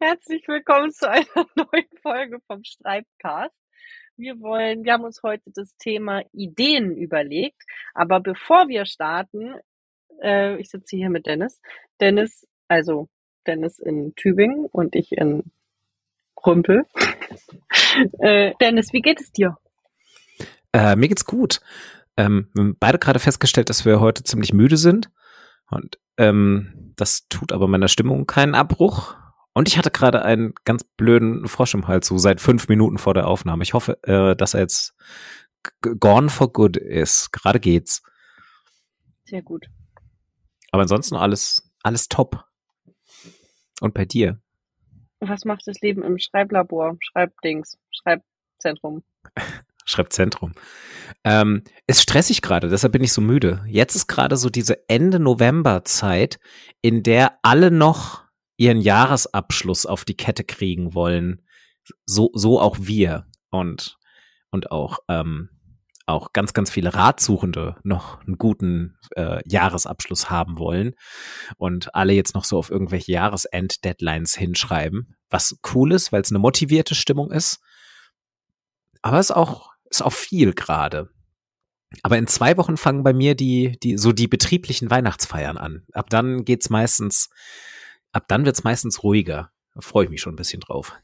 Herzlich willkommen zu einer neuen Folge vom Streitcast. Wir wollen, wir haben uns heute das Thema Ideen überlegt, aber bevor wir starten, äh, ich sitze hier mit Dennis. Dennis, also Dennis in Tübingen und ich in Rümpel. äh, Dennis, wie geht es dir? Äh, mir geht's gut. Ähm, wir haben beide gerade festgestellt, dass wir heute ziemlich müde sind. Und ähm, das tut aber meiner Stimmung keinen Abbruch. Und ich hatte gerade einen ganz blöden Frosch im Hals, so seit fünf Minuten vor der Aufnahme. Ich hoffe, äh, dass er jetzt gone for good ist. Gerade geht's. Sehr gut. Aber ansonsten alles, alles top. Und bei dir? Was macht das Leben im Schreiblabor, Schreibdings, Schreibzentrum? Schreibzentrum. Ähm, ist stressig gerade, deshalb bin ich so müde. Jetzt ist gerade so diese Ende November Zeit, in der alle noch ihren Jahresabschluss auf die Kette kriegen wollen. So, so auch wir und, und auch, ähm, auch ganz, ganz viele Ratsuchende noch einen guten äh, Jahresabschluss haben wollen und alle jetzt noch so auf irgendwelche Jahresend-Deadlines hinschreiben, was cool ist, weil es eine motivierte Stimmung ist. Aber es ist auch, ist auch viel gerade. Aber in zwei Wochen fangen bei mir die, die, so die betrieblichen Weihnachtsfeiern an. Ab dann geht's meistens ab dann wird es meistens ruhiger. Da freue ich mich schon ein bisschen drauf.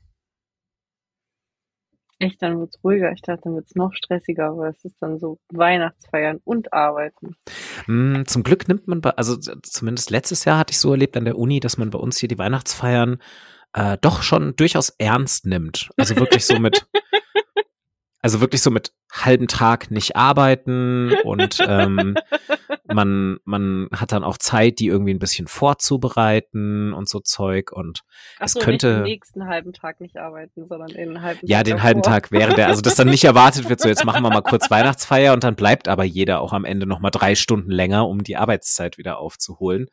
Echt, dann wird es ruhiger. Ich dachte, dann wird es noch stressiger, weil es ist dann so Weihnachtsfeiern und Arbeiten. Mm, zum Glück nimmt man, bei, also zumindest letztes Jahr hatte ich so erlebt an der Uni, dass man bei uns hier die Weihnachtsfeiern äh, doch schon durchaus ernst nimmt. Also wirklich so mit, also wirklich so mit halben Tag nicht arbeiten und ähm, man, man hat dann auch Zeit, die irgendwie ein bisschen vorzubereiten und so Zeug und Ach es so, könnte nicht den nächsten halben Tag nicht arbeiten, sondern den halben ja Tag den davor. halben Tag während der, also dass dann nicht erwartet wird, so jetzt machen wir mal kurz Weihnachtsfeier und dann bleibt aber jeder auch am Ende noch mal drei Stunden länger, um die Arbeitszeit wieder aufzuholen.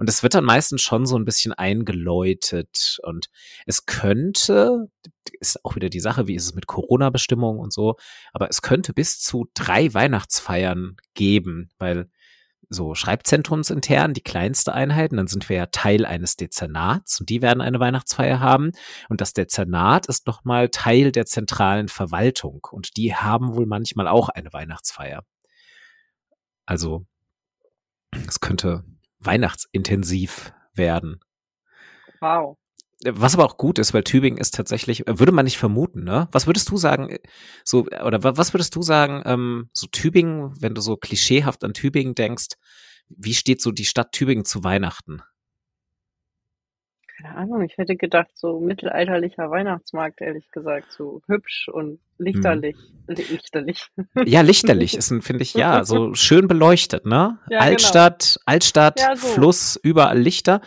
Und es wird dann meistens schon so ein bisschen eingeläutet. Und es könnte, ist auch wieder die Sache, wie ist es mit Corona-Bestimmungen und so, aber es könnte bis zu drei Weihnachtsfeiern geben, weil so Schreibzentrumsintern, die kleinste Einheiten, dann sind wir ja Teil eines Dezernats und die werden eine Weihnachtsfeier haben. Und das Dezernat ist nochmal Teil der zentralen Verwaltung und die haben wohl manchmal auch eine Weihnachtsfeier. Also es könnte weihnachtsintensiv werden. Wow. Was aber auch gut ist, weil Tübingen ist tatsächlich, äh, würde man nicht vermuten, ne? Was würdest du sagen, äh, so, oder wa- was würdest du sagen, ähm, so Tübingen, wenn du so klischeehaft an Tübingen denkst, wie steht so die Stadt Tübingen zu Weihnachten? Keine Ahnung, ich hätte gedacht, so mittelalterlicher Weihnachtsmarkt, ehrlich gesagt, so hübsch und lichterlich. Li- Lichterlich. Ja, lichterlich ist, ein, finde ich, ja, so schön beleuchtet, ne? Ja, genau. Altstadt, Altstadt, Ja, so. Fluss, überall Lichter.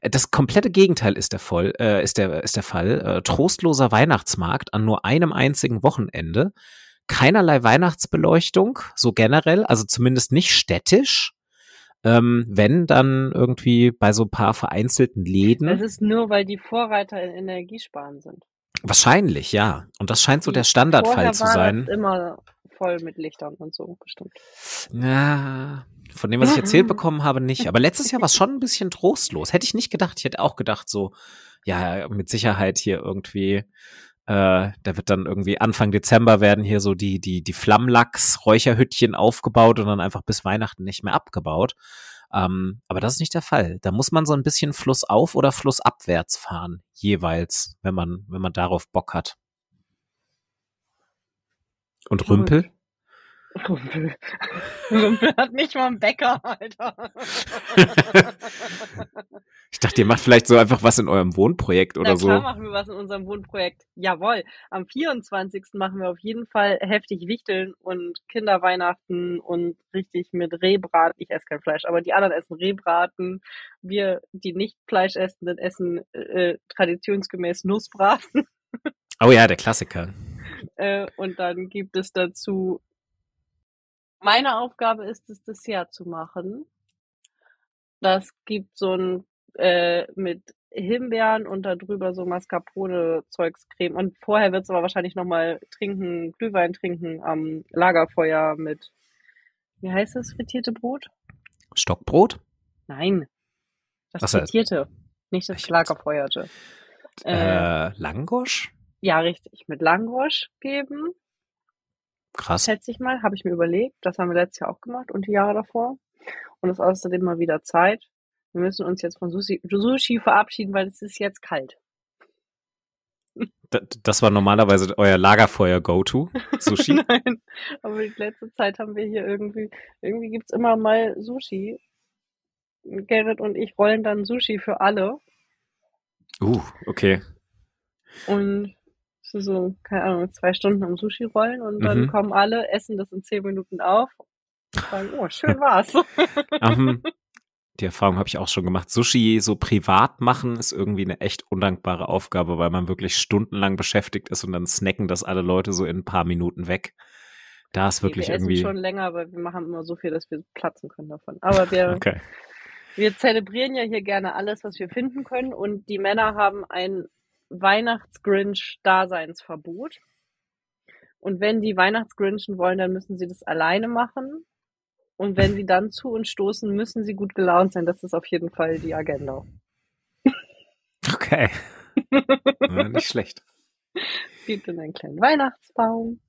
Das komplette Gegenteil ist der, Voll, äh, ist der, ist der Fall. Äh, trostloser Weihnachtsmarkt an nur einem einzigen Wochenende. Keinerlei Weihnachtsbeleuchtung, so generell, also zumindest nicht städtisch. Ähm, wenn, dann irgendwie bei so ein paar vereinzelten Läden. Das ist nur, weil die Vorreiter in Energiesparen sind. Wahrscheinlich, ja. Und das scheint so der Standardfall zu sein. Das immer voll mit Lichtern und so, bestimmt. Ja, von dem, was ich erzählt bekommen habe, nicht. Aber letztes Jahr war es schon ein bisschen trostlos. Hätte ich nicht gedacht. Ich hätte auch gedacht, so, ja, mit Sicherheit hier irgendwie, äh, da wird dann irgendwie Anfang Dezember werden hier so die, die, die Flammlachs-Räucherhüttchen aufgebaut und dann einfach bis Weihnachten nicht mehr abgebaut. Ähm, aber das ist nicht der Fall. Da muss man so ein bisschen flussauf oder flussabwärts fahren, jeweils, wenn man, wenn man darauf Bock hat. Und. Rümpel? Rümpel. Rümpel hat nicht mal einen Bäcker, Alter. Ich dachte, ihr macht vielleicht so einfach was in eurem Wohnprojekt oder Na so. machen wir was in unserem Wohnprojekt. Jawohl. Am 24. machen wir auf jeden Fall heftig Wichteln und Kinderweihnachten und richtig mit Rehbraten. Ich esse kein Fleisch, aber die anderen essen Rehbraten. Wir, die nicht Fleischessenden, essen äh, traditionsgemäß Nussbraten. Oh ja, der Klassiker. Äh, und dann gibt es dazu, meine Aufgabe ist es, Dessert zu machen. Das gibt so ein äh, mit Himbeeren und da drüber so Mascarpone-Zeugscreme. Und vorher wird's aber wahrscheinlich nochmal trinken, Glühwein trinken am Lagerfeuer mit, wie heißt das, frittierte Brot? Stockbrot? Nein, das so. frittierte, nicht das Ich- Lagerfeuerte. Äh, Langosch? Ja, richtig. Mit Langosch geben. Krass. Schätze ich mal. Habe ich mir überlegt. Das haben wir letztes Jahr auch gemacht und die Jahre davor. Und es ist außerdem mal wieder Zeit. Wir müssen uns jetzt von Sushi, Sushi verabschieden, weil es ist jetzt kalt. Das war normalerweise euer Lagerfeuer-Go-To, Sushi? Nein, aber die letzte Zeit haben wir hier irgendwie, irgendwie gibt's immer mal Sushi. Gerrit und ich rollen dann Sushi für alle. Uh, okay. Und so, keine Ahnung, zwei Stunden am Sushi rollen und dann Mhm. kommen alle, essen das in zehn Minuten auf und sagen, oh, schön war's. Ähm, die Erfahrung habe ich auch schon gemacht. Sushi so privat machen ist irgendwie eine echt undankbare Aufgabe, weil man wirklich stundenlang beschäftigt ist und dann snacken das alle Leute so in ein paar Minuten weg. Da ist wirklich wir irgendwie. schon länger, aber wir machen immer so viel, dass wir platzen können davon. Aber wir, Okay. wir zelebrieren ja hier gerne alles, was wir finden können und die Männer haben ein Weihnachtsgrinch-Daseinsverbot. Und wenn die Weihnachtsgrinchen wollen, dann müssen sie das alleine machen. Und wenn sie dann zu uns stoßen, müssen sie gut gelaunt sein. Das ist auf jeden Fall die Agenda. Okay. Ja, nicht schlecht. Es gibt dann einen kleinen Weihnachtsbaum.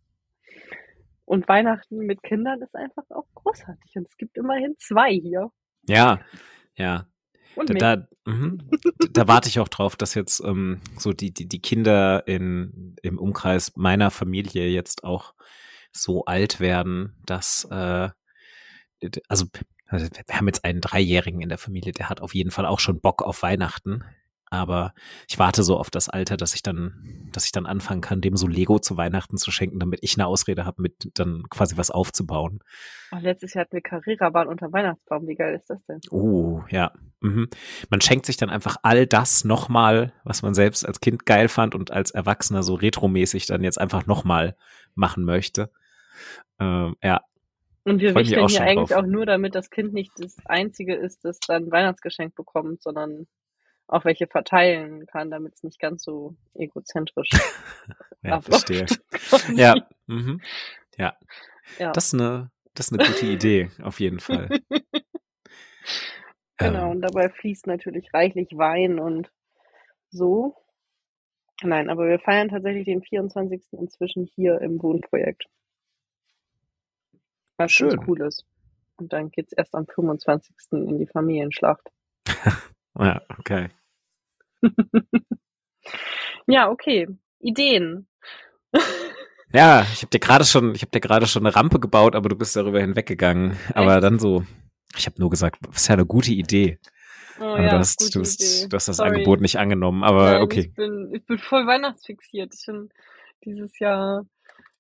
Und Weihnachten mit Kindern ist einfach auch großartig. Und es gibt immerhin zwei hier. Ja, ja. Und Da, da, mhm. da warte ich auch drauf, dass jetzt ähm, so die, die, die Kinder in, im Umkreis meiner Familie jetzt auch so alt werden, dass äh, also also wir haben jetzt einen Dreijährigen in der Familie, der hat auf jeden Fall auch schon Bock auf Weihnachten. Aber ich warte so auf das Alter, dass ich dann, dass ich dann anfangen kann, dem so Lego zu Weihnachten zu schenken, damit ich eine Ausrede habe, mit dann quasi was aufzubauen. Oh, letztes Jahr hatten wir Carrera-Bahn unter Weihnachtsbaum. Wie geil ist das denn? Oh, ja. Mhm. Man schenkt sich dann einfach all das nochmal, was man selbst als Kind geil fand und als Erwachsener so retromäßig dann jetzt einfach nochmal machen möchte. Ähm, ja, Und wir wichteln hier eigentlich drauf. auch nur, damit das Kind nicht das Einzige ist, das dann Weihnachtsgeschenk bekommt, sondern auch welche verteilen kann, damit es nicht ganz so egozentrisch ja abläuft. verstehe. Ja, mhm. ja. Ja. Das ist eine, das ist eine gute Idee, auf jeden Fall. Genau, Ähm, und dabei fließt natürlich reichlich Wein und so. Nein, aber wir feiern tatsächlich den 24. inzwischen hier im Wohnprojekt. Was Schön. cool ist. Und dann geht's erst am 25. in die Familienschlacht. ja, okay. Ja, okay. Ideen. Ja, ich habe dir gerade schon, ich habe dir gerade schon eine Rampe gebaut, aber du bist darüber hinweggegangen. Aber dann so, ich habe nur gesagt, das ist ja eine gute Idee. Oh aber ja, du, hast, du, hast, du hast das Sorry. Angebot nicht angenommen. Aber Nein, okay. Ich bin, ich bin voll weihnachtsfixiert. Ich bin dieses Jahr,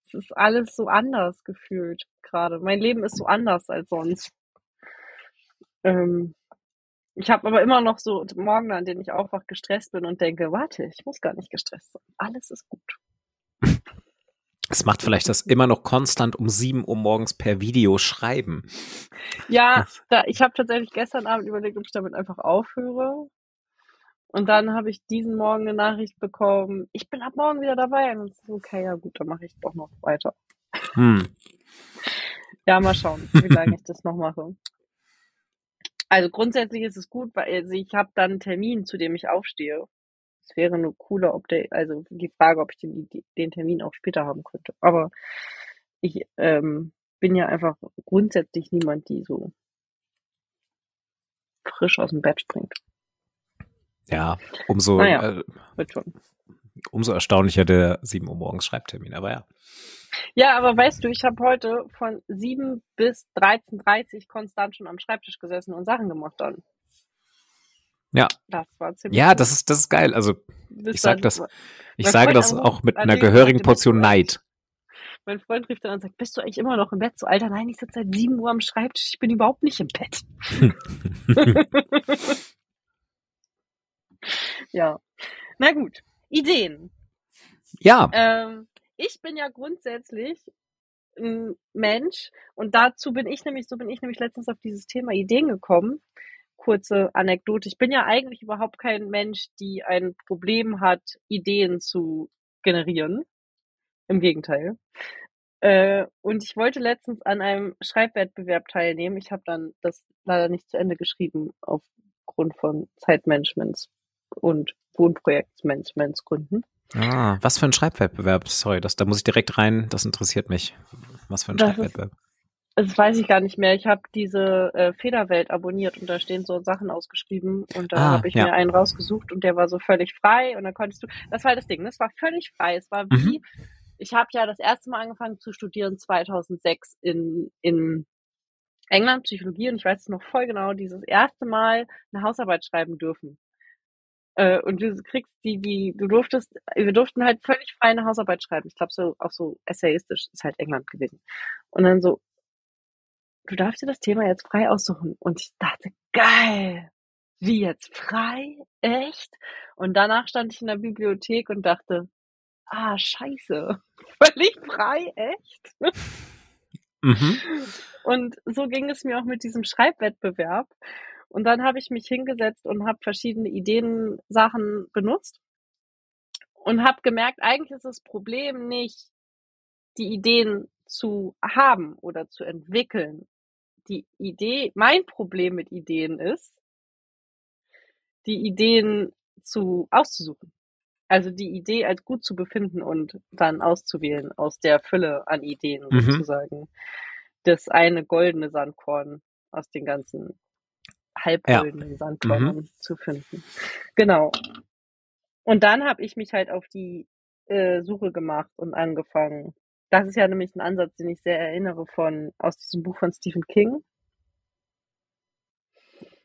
es ist alles so anders gefühlt gerade. Mein Leben ist so anders als sonst. Ähm, ich habe aber immer noch so Morgen, an denen ich aufwach, gestresst bin und denke, warte, ich muss gar nicht gestresst sein. Alles ist gut. Es macht vielleicht das immer noch konstant um 7 Uhr morgens per Video schreiben. Ja, da, ich habe tatsächlich gestern Abend überlegt, ob ich damit einfach aufhöre. Und dann habe ich diesen Morgen eine Nachricht bekommen, ich bin ab morgen wieder dabei. Und es ist okay, ja gut, dann mache ich doch noch weiter. Hm. Ja, mal schauen, wie lange ich das noch mache. Also grundsätzlich ist es gut, weil also ich habe dann einen Termin, zu dem ich aufstehe. Es wäre nur cooler, ob der, also die Frage, ob ich den, den Termin auch später haben könnte. Aber ich ähm, bin ja einfach grundsätzlich niemand, die so frisch aus dem Bett springt. Ja, umso, Naja. äh, umso erstaunlicher der 7 Uhr morgens Schreibtermin. Aber ja. Ja, aber weißt du, ich habe heute von 7 bis 13.30 Uhr konstant schon am Schreibtisch gesessen und Sachen gemacht dann. Ja. Das war ziemlich Ja, das ist, das ist geil. Also ich sag das, ich sage das auch mit einer gehörigen Portion Neid. Mein Freund rief dann und sagt, bist du eigentlich immer noch im Bett? So, Alter, nein, ich sitze seit 7 Uhr am Schreibtisch, ich bin überhaupt nicht im Bett. ja. Na gut. Ideen. ja, Ähm, ich bin ja grundsätzlich ein Mensch und dazu bin ich nämlich, so bin ich nämlich letztens auf dieses Thema Ideen gekommen. Kurze Anekdote. Ich bin ja eigentlich überhaupt kein Mensch, die ein Problem hat, Ideen zu generieren. Im Gegenteil. Äh, und ich wollte letztens an einem Schreibwettbewerb teilnehmen. Ich habe dann das leider nicht zu Ende geschrieben aufgrund von Zeitmanagements und Wohnprojektsmanagements Ah, was für ein Schreibwettbewerb? Sorry, das, da muss ich direkt rein. Das interessiert mich. Was für ein Das Schreibwettbewerb? Das weiß ich gar nicht mehr. Ich habe diese äh, Federwelt abonniert und da stehen so Sachen ausgeschrieben und da Ah, habe ich ja. mir einen rausgesucht und der war so völlig frei und dann konntest du, das war das Ding, das war völlig frei. Es war wie, Mhm. ich habe ja das erste Mal angefangen zu studieren 2006 in, in England, Psychologie und ich weiß es noch voll genau, dieses erste Mal eine Hausarbeit schreiben dürfen. Äh, und du kriegst die, die, du durftest, wir durften halt völlig frei eine Hausarbeit schreiben. Ich glaube so, auch so essayistisch ist halt England gewesen. Und dann so, du darfst dir das Thema jetzt frei aussuchen. Und ich dachte, geil, wie jetzt frei? Echt? Und danach stand ich in der Bibliothek und dachte, ah, scheiße, völlig frei, echt? Mhm. Und so ging es mir auch mit diesem Schreibwettbewerb. Und dann habe ich mich hingesetzt und habe verschiedene Ideensachen benutzt und habe gemerkt, eigentlich ist das Problem nicht, die Ideen zu haben oder zu entwickeln. Die Idee, mein Problem mit Ideen ist, die Ideen zu auszusuchen. Also die Idee als gut zu befinden und dann auszuwählen aus der Fülle an Ideen Mhm. sozusagen. Das eine goldene Sandkorn aus den ganzen halbgoldenen Sandkörnern zu finden. Genau. Und dann habe ich mich halt auf die äh, Suche gemacht und angefangen. Das ist ja nämlich ein Ansatz, den ich sehr erinnere von aus diesem Buch von Stephen King,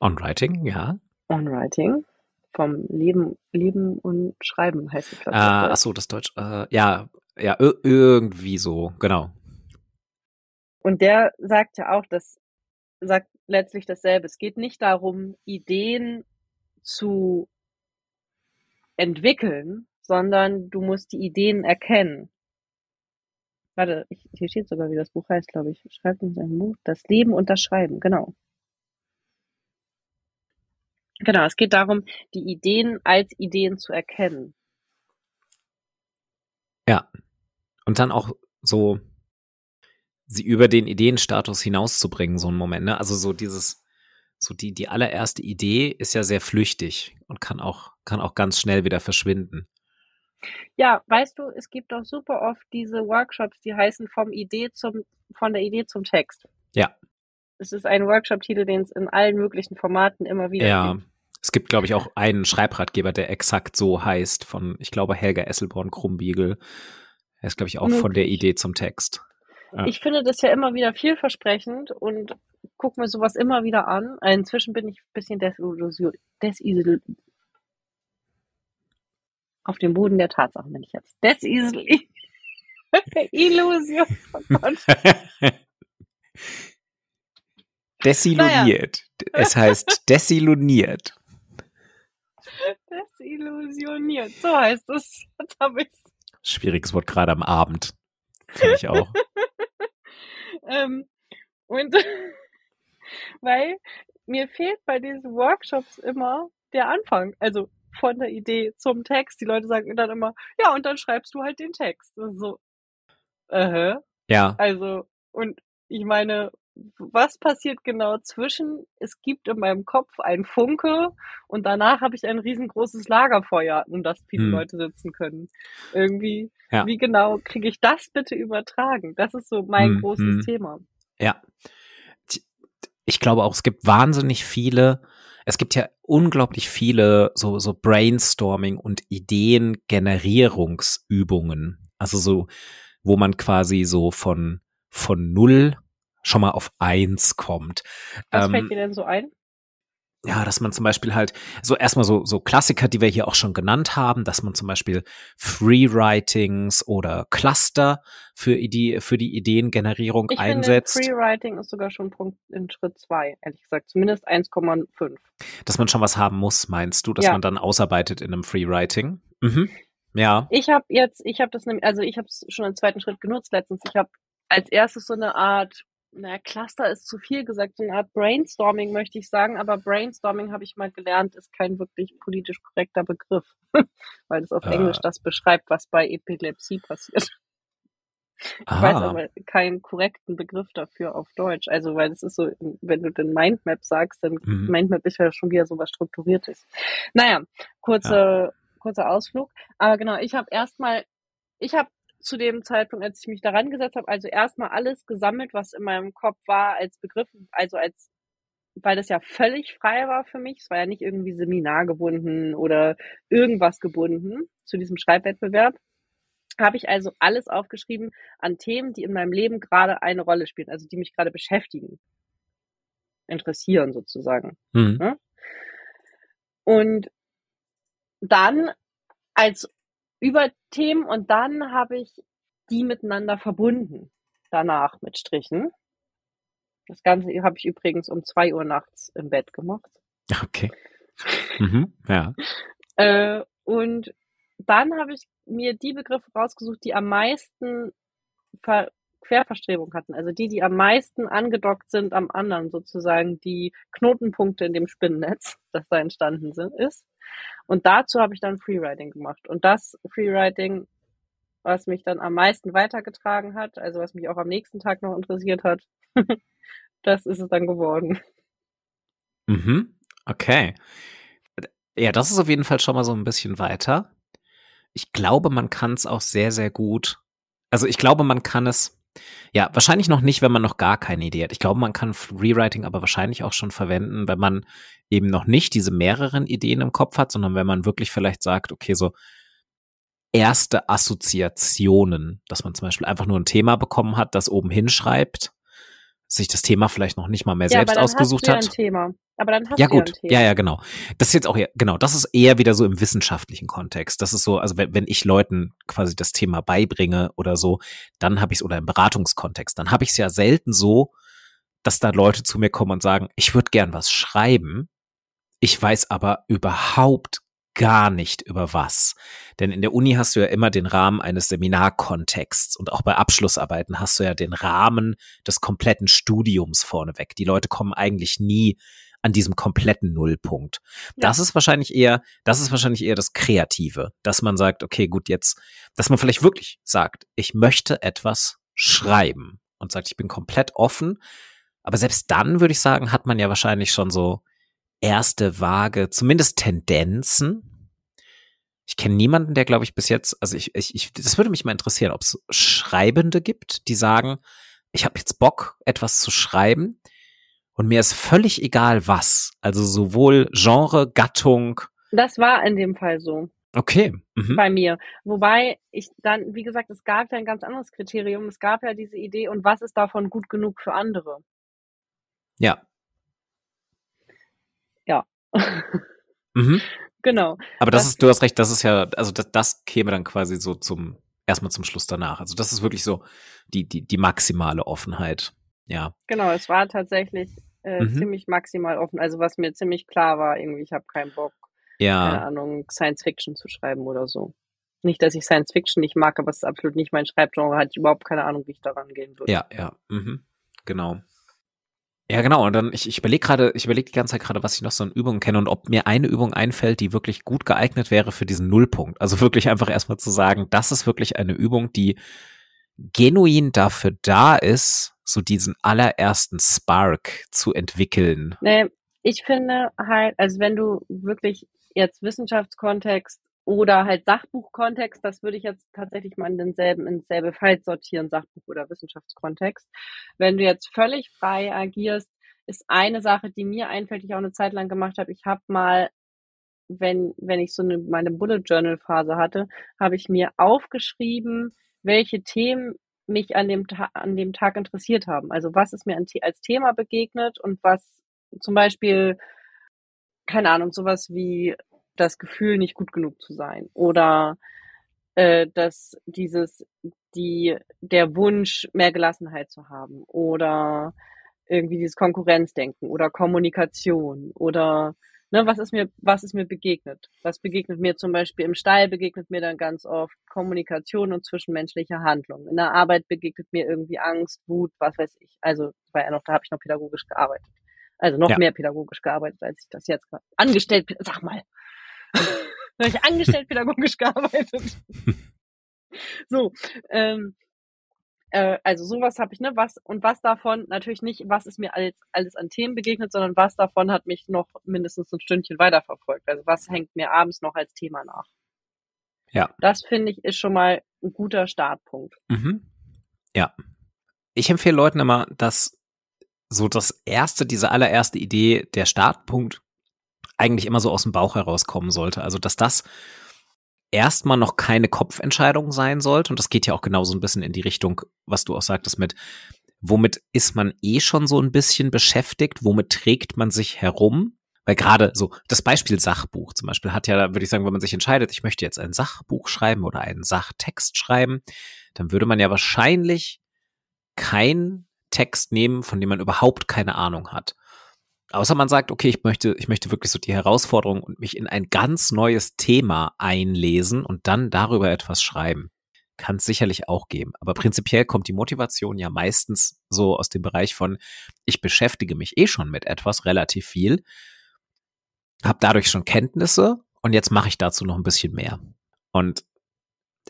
On Writing, ja. On Writing, vom Leben, Leben und Schreiben heißt es, Äh, ich. ach so, das Deutsch. Äh, ja, ja, ir- irgendwie so, genau. Und der sagt ja auch, das sagt letztlich dasselbe. Es geht nicht darum, Ideen zu entwickeln, sondern du musst die Ideen erkennen. Warte, ich, hier steht sogar, wie das Buch heißt, glaube ich. Schreibt in seinem Buch. Das Leben und das Schreiben, genau. Genau, es geht darum, die Ideen als Ideen zu erkennen. Ja. Und dann auch so sie über den Ideenstatus hinauszubringen, so einen Moment, ne? Also so dieses, so die, die allererste Idee ist ja sehr flüchtig und kann auch, kann auch ganz schnell wieder verschwinden. Ja, weißt du, es gibt auch super oft diese Workshops, die heißen vom Idee zum, von der Idee zum Text. Ja. Es ist ein Workshop-Titel, den es in allen möglichen Formaten immer wieder Ja. gibt. Es gibt, glaube ich, auch einen Schreibratgeber, der exakt so heißt, von, ich glaube, Helga Esselborn Krumbiegel. Er ist, glaube ich, auch von der Möglich. Idee zum Text. Ja. Ich finde das ja immer wieder vielversprechend und gucke mir sowas immer wieder an. Äh, Inzwischen bin ich ein bisschen desillusion, desillusion, auf dem Boden der Tatsachen bin ich jetzt. Desillusion. Illusion. Oh. Desillusioniert. Es heißt desillusioniert. Desillusioniert. So heißt es. Schwieriges Wort gerade am Abend. Finde ich auch. ähm, und weil mir fehlt bei diesen Workshops immer der Anfang. Also von der Idee zum Text. Die Leute sagen dann immer, ja, und dann schreibst du halt den Text. So, äh, Ja. also, und ich meine, was passiert genau zwischen? Es gibt in meinem Kopf ein Funke und danach habe ich ein riesengroßes Lagerfeuer, um das viele Hm. Leute sitzen können. Irgendwie, Ja. wie genau kriege ich das bitte übertragen? Das ist so mein Hm, großes hm. Thema. Ja. Ich glaube auch, es gibt wahnsinnig viele, es gibt ja unglaublich viele so, so Brainstorming und Ideengenerierungsübungen. Also so, wo man quasi so von, von null schon mal auf eins kommt. Was Ähm, fällt dir denn so ein? Ja, dass man zum Beispiel halt so erstmal so, so Klassiker, die wir hier auch schon genannt haben, dass man zum Beispiel Free-Writings oder Cluster für, Idee, für die Ideengenerierung Ich einsetzt. Freewriting ist sogar schon Punkt in Schritt zwei, ehrlich gesagt. Zumindest 1,5. dass man schon was haben muss, meinst du, dass Ja. man dann ausarbeitet in einem Free-Writing? Mhm. Ja. Ich habe jetzt, ich habe das nämlich, also ich habe es schon im zweiten Schritt genutzt letztens. Ich habe als erstes so eine Art, naja, Cluster ist zu viel gesagt, so eine Art Brainstorming möchte ich sagen, aber Brainstorming habe ich mal gelernt, ist kein wirklich politisch korrekter Begriff, weil es auf Äh. Englisch das beschreibt, was bei Epilepsie passiert. Ich weiß Ah. aber keinen korrekten Begriff dafür auf Deutsch. Also, weil es ist so, wenn du den Mindmap sagst, dann Mhm. Mindmap ist ja schon wieder so was Strukturiertes. Naja, kurze kurzer Ausflug. Aber genau, ich habe erstmal, ich habe zu dem Zeitpunkt, als ich mich daran gesetzt habe, also erstmal alles gesammelt, was in meinem Kopf war als Begriff, also als weil das ja völlig frei war für mich. Es war ja nicht irgendwie Seminar gebunden oder irgendwas gebunden zu diesem Schreibwettbewerb. Habe ich also alles aufgeschrieben an Themen, die in meinem Leben gerade eine Rolle spielen, also die mich gerade beschäftigen, interessieren sozusagen. Mhm. Ja? Und dann als Überthemen und dann habe ich die miteinander verbunden. Danach mit Strichen. Das Ganze habe ich übrigens um zwei Uhr nachts im Bett gemacht. Okay. Mhm, ja. Äh, und dann habe ich mir die Begriffe rausgesucht, die am meisten Ver Querverstrebung hatten. Also die, die am meisten angedockt sind am anderen sozusagen, die Knotenpunkte in dem Spinnennetz, das da entstanden sind, ist. Und dazu habe ich dann Freewriting gemacht. Und das Freewriting, was mich dann am meisten weitergetragen hat, also was mich auch am nächsten Tag noch interessiert hat, das ist es dann geworden. Mhm. Okay. Ja, das ist auf jeden Fall schon mal so ein bisschen weiter. Ich glaube, man kann es auch sehr, sehr gut. Also ich glaube, man kann es ja, wahrscheinlich noch nicht, wenn man noch gar keine Idee hat. Ich glaube, man kann Rewriting aber wahrscheinlich auch schon verwenden, wenn man eben noch nicht diese mehreren Ideen im Kopf hat, sondern wenn man wirklich vielleicht sagt, okay, so erste Assoziationen, dass man zum Beispiel einfach nur ein Thema bekommen hat, das oben hinschreibt sich das Thema vielleicht noch nicht mal mehr ja, selbst ausgesucht hat. Aber dann hast ja, du gut. Ja, ja, ja, genau. Das ist jetzt auch eher, genau, das ist eher wieder so im wissenschaftlichen Kontext. Das ist so, also wenn, wenn ich Leuten quasi das Thema beibringe oder so, dann habe ich es, oder im Beratungskontext, dann habe ich es ja selten so, dass da Leute zu mir kommen und sagen, ich würde gern was schreiben, ich weiß aber überhaupt gar nicht über was. Denn in der Uni hast du ja immer den Rahmen eines Seminarkontexts und auch bei Abschlussarbeiten hast du ja den Rahmen des kompletten Studiums vorneweg. Die Leute kommen eigentlich nie an diesem kompletten Nullpunkt. Ja. Das ist wahrscheinlich eher, das ist wahrscheinlich eher das Kreative, dass man sagt, okay, gut, jetzt, dass man vielleicht wirklich sagt, ich möchte etwas schreiben und sagt, ich bin komplett offen. Aber selbst dann würde ich sagen, hat man ja wahrscheinlich schon so erste vage, zumindest Tendenzen. Ich kenne niemanden, der, glaube ich, bis jetzt, also ich, ich, ich, das würde mich mal interessieren, ob es Schreibende gibt, die sagen, ich habe jetzt Bock, etwas zu schreiben und mir ist völlig egal was. Also sowohl Genre, Gattung. Das war in dem Fall so. Okay. Mhm. Bei mir. Wobei ich dann, wie gesagt, es gab ja ein ganz anderes Kriterium. Es gab ja diese Idee und was ist davon gut genug für andere? Ja. Ja. mhm. Genau. Aber das, das, ist, du hast recht, das ist ja, also das, das käme dann quasi so zum, erstmal zum Schluss danach. Also das ist wirklich so die, die, die maximale Offenheit. Ja. Genau, es war tatsächlich äh, mhm. ziemlich maximal offen. Also was mir ziemlich klar war, irgendwie, ich habe keinen Bock, ja. keine Ahnung, Science Fiction zu schreiben oder so. Nicht, dass ich Science Fiction nicht mag, aber es ist absolut nicht mein Schreibgenre, hatte ich überhaupt keine Ahnung, wie ich daran gehen würde. Ja, ja, mhm. genau. Ja, genau. Und dann, ich, ich überlege gerade, ich überlege die ganze Zeit gerade, was ich noch so an Übungen kenne und ob mir eine Übung einfällt, die wirklich gut geeignet wäre für diesen Nullpunkt. Also wirklich einfach erstmal zu sagen, das ist wirklich eine Übung, die genuin dafür da ist, so diesen allerersten Spark zu entwickeln. Nee, ich finde halt, also wenn du wirklich jetzt Wissenschaftskontext oder halt Sachbuchkontext, das würde ich jetzt tatsächlich mal in denselben, in dasselbe Feld sortieren, Sachbuch oder Wissenschaftskontext. Wenn du jetzt völlig frei agierst, ist eine Sache, die mir einfällt, die ich auch eine Zeit lang gemacht habe. Ich habe mal, wenn, wenn ich so eine, meine Bullet Journal Phase hatte, habe ich mir aufgeschrieben, welche Themen mich an dem, an dem Tag interessiert haben. Also was ist mir als Thema begegnet und was zum Beispiel, keine Ahnung, sowas wie das Gefühl, nicht gut genug zu sein oder äh, dass dieses, die, der Wunsch, mehr Gelassenheit zu haben oder irgendwie dieses Konkurrenzdenken oder Kommunikation oder ne, was ist mir, was ist mir begegnet? Was begegnet mir zum Beispiel im Stall begegnet mir dann ganz oft Kommunikation und zwischenmenschliche Handlung. In der Arbeit begegnet mir irgendwie Angst, Wut, was weiß ich. Also war ja noch, da habe ich noch pädagogisch gearbeitet. Also noch ja. mehr pädagogisch gearbeitet, als ich das jetzt angestellt. Sag mal. da habe ich angestellt pädagogisch gearbeitet. so, ähm, äh, also sowas habe ich, ne, was und was davon, natürlich nicht, was ist mir alles, alles an Themen begegnet, sondern was davon hat mich noch mindestens ein Stündchen weiterverfolgt. Also was hängt mir abends noch als Thema nach. Ja. Das finde ich ist schon mal ein guter Startpunkt. Mhm. Ja. Ich empfehle Leuten immer, dass so das erste, diese allererste Idee, der Startpunkt eigentlich immer so aus dem Bauch herauskommen sollte. Also, dass das erstmal noch keine Kopfentscheidung sein sollte. Und das geht ja auch genau so ein bisschen in die Richtung, was du auch sagtest mit, womit ist man eh schon so ein bisschen beschäftigt? Womit trägt man sich herum? Weil gerade so das Beispiel Sachbuch zum Beispiel hat ja, würde ich sagen, wenn man sich entscheidet, ich möchte jetzt ein Sachbuch schreiben oder einen Sachtext schreiben, dann würde man ja wahrscheinlich keinen Text nehmen, von dem man überhaupt keine Ahnung hat. Außer man sagt, okay, ich möchte, ich möchte wirklich so die Herausforderung und mich in ein ganz neues Thema einlesen und dann darüber etwas schreiben. Kann es sicherlich auch geben. Aber prinzipiell kommt die Motivation ja meistens so aus dem Bereich von, ich beschäftige mich eh schon mit etwas relativ viel, habe dadurch schon Kenntnisse und jetzt mache ich dazu noch ein bisschen mehr. Und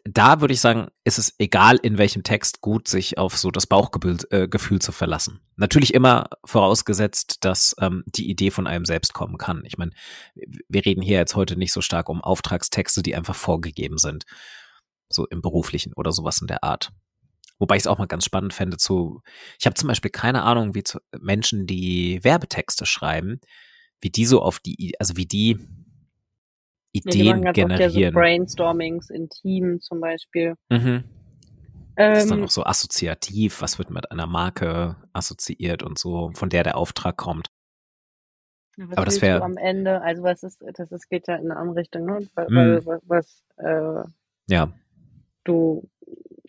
da würde ich sagen, ist es egal, in welchem Text gut sich auf so das Bauchgefühl äh, zu verlassen. Natürlich immer vorausgesetzt, dass ähm, die Idee von einem selbst kommen kann. Ich meine, wir reden hier jetzt heute nicht so stark um Auftragstexte, die einfach vorgegeben sind. So im beruflichen oder sowas in der Art. Wobei ich es auch mal ganz spannend fände zu, ich habe zum Beispiel keine Ahnung, wie zu Menschen, die Werbetexte schreiben, wie die so auf die, also wie die Ideen ja, generieren. So Brainstormings in Team zum Beispiel. Mhm. Das ist dann ähm, auch so assoziativ, was wird mit einer Marke assoziiert und so, von der der Auftrag kommt. Was Aber das wäre am Ende, also was ist, das ist, geht ja in eine andere Richtung, ne? Weil, mm. was, äh, ja. du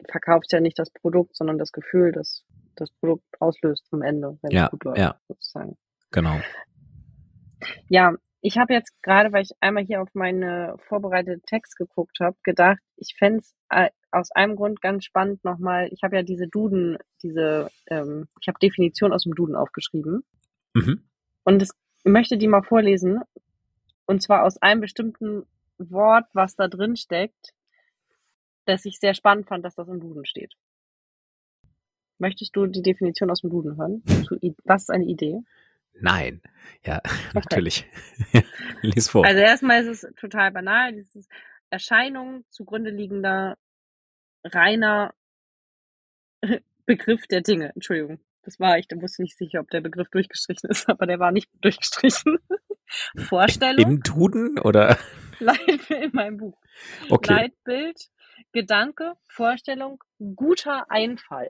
verkaufst ja nicht das Produkt, sondern das Gefühl, das das Produkt auslöst am Ende, wenn ja, es gut läuft, ja. sozusagen. Genau. Ja, ich habe jetzt gerade, weil ich einmal hier auf meine vorbereitete Text geguckt habe, gedacht, ich fände es äh, aus einem Grund ganz spannend nochmal, ich habe ja diese Duden, diese, ähm, ich habe Definition aus dem Duden aufgeschrieben. Mhm. Und ich möchte die mal vorlesen. Und zwar aus einem bestimmten Wort, was da drin steckt, das ich sehr spannend fand, dass das im Duden steht. Möchtest du die Definition aus dem Duden hören? Was ist eine Idee? Nein. Ja, okay. natürlich. Lies vor. Also erstmal ist es total banal, dieses Erscheinung zugrunde liegender reiner Begriff der Dinge. Entschuldigung. Das war ich, da wusste nicht sicher, ob der Begriff durchgestrichen ist, aber der war nicht durchgestrichen. Vorstellung. Im Duden oder? Leitbild in meinem Buch. Okay. Leitbild, Gedanke, Vorstellung, guter Einfall.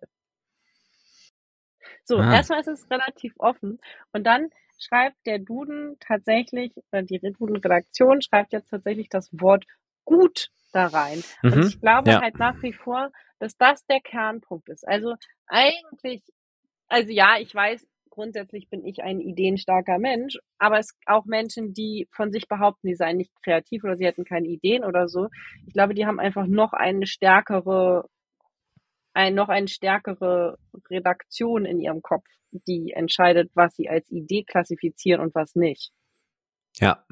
So, ah. erstmal ist es relativ offen. Und dann schreibt der Duden tatsächlich, die Duden-Redaktion schreibt jetzt tatsächlich das Wort gut da rein. Mhm. Und ich glaube ja. halt nach wie vor, dass das der Kernpunkt ist. Also eigentlich, also ja, ich weiß, grundsätzlich bin ich ein ideenstarker Mensch, aber es auch Menschen, die von sich behaupten, sie seien nicht kreativ oder sie hätten keine Ideen oder so. Ich glaube, die haben einfach noch eine stärkere ein, noch eine stärkere Redaktion in ihrem Kopf, die entscheidet, was sie als Idee klassifizieren und was nicht. Ja.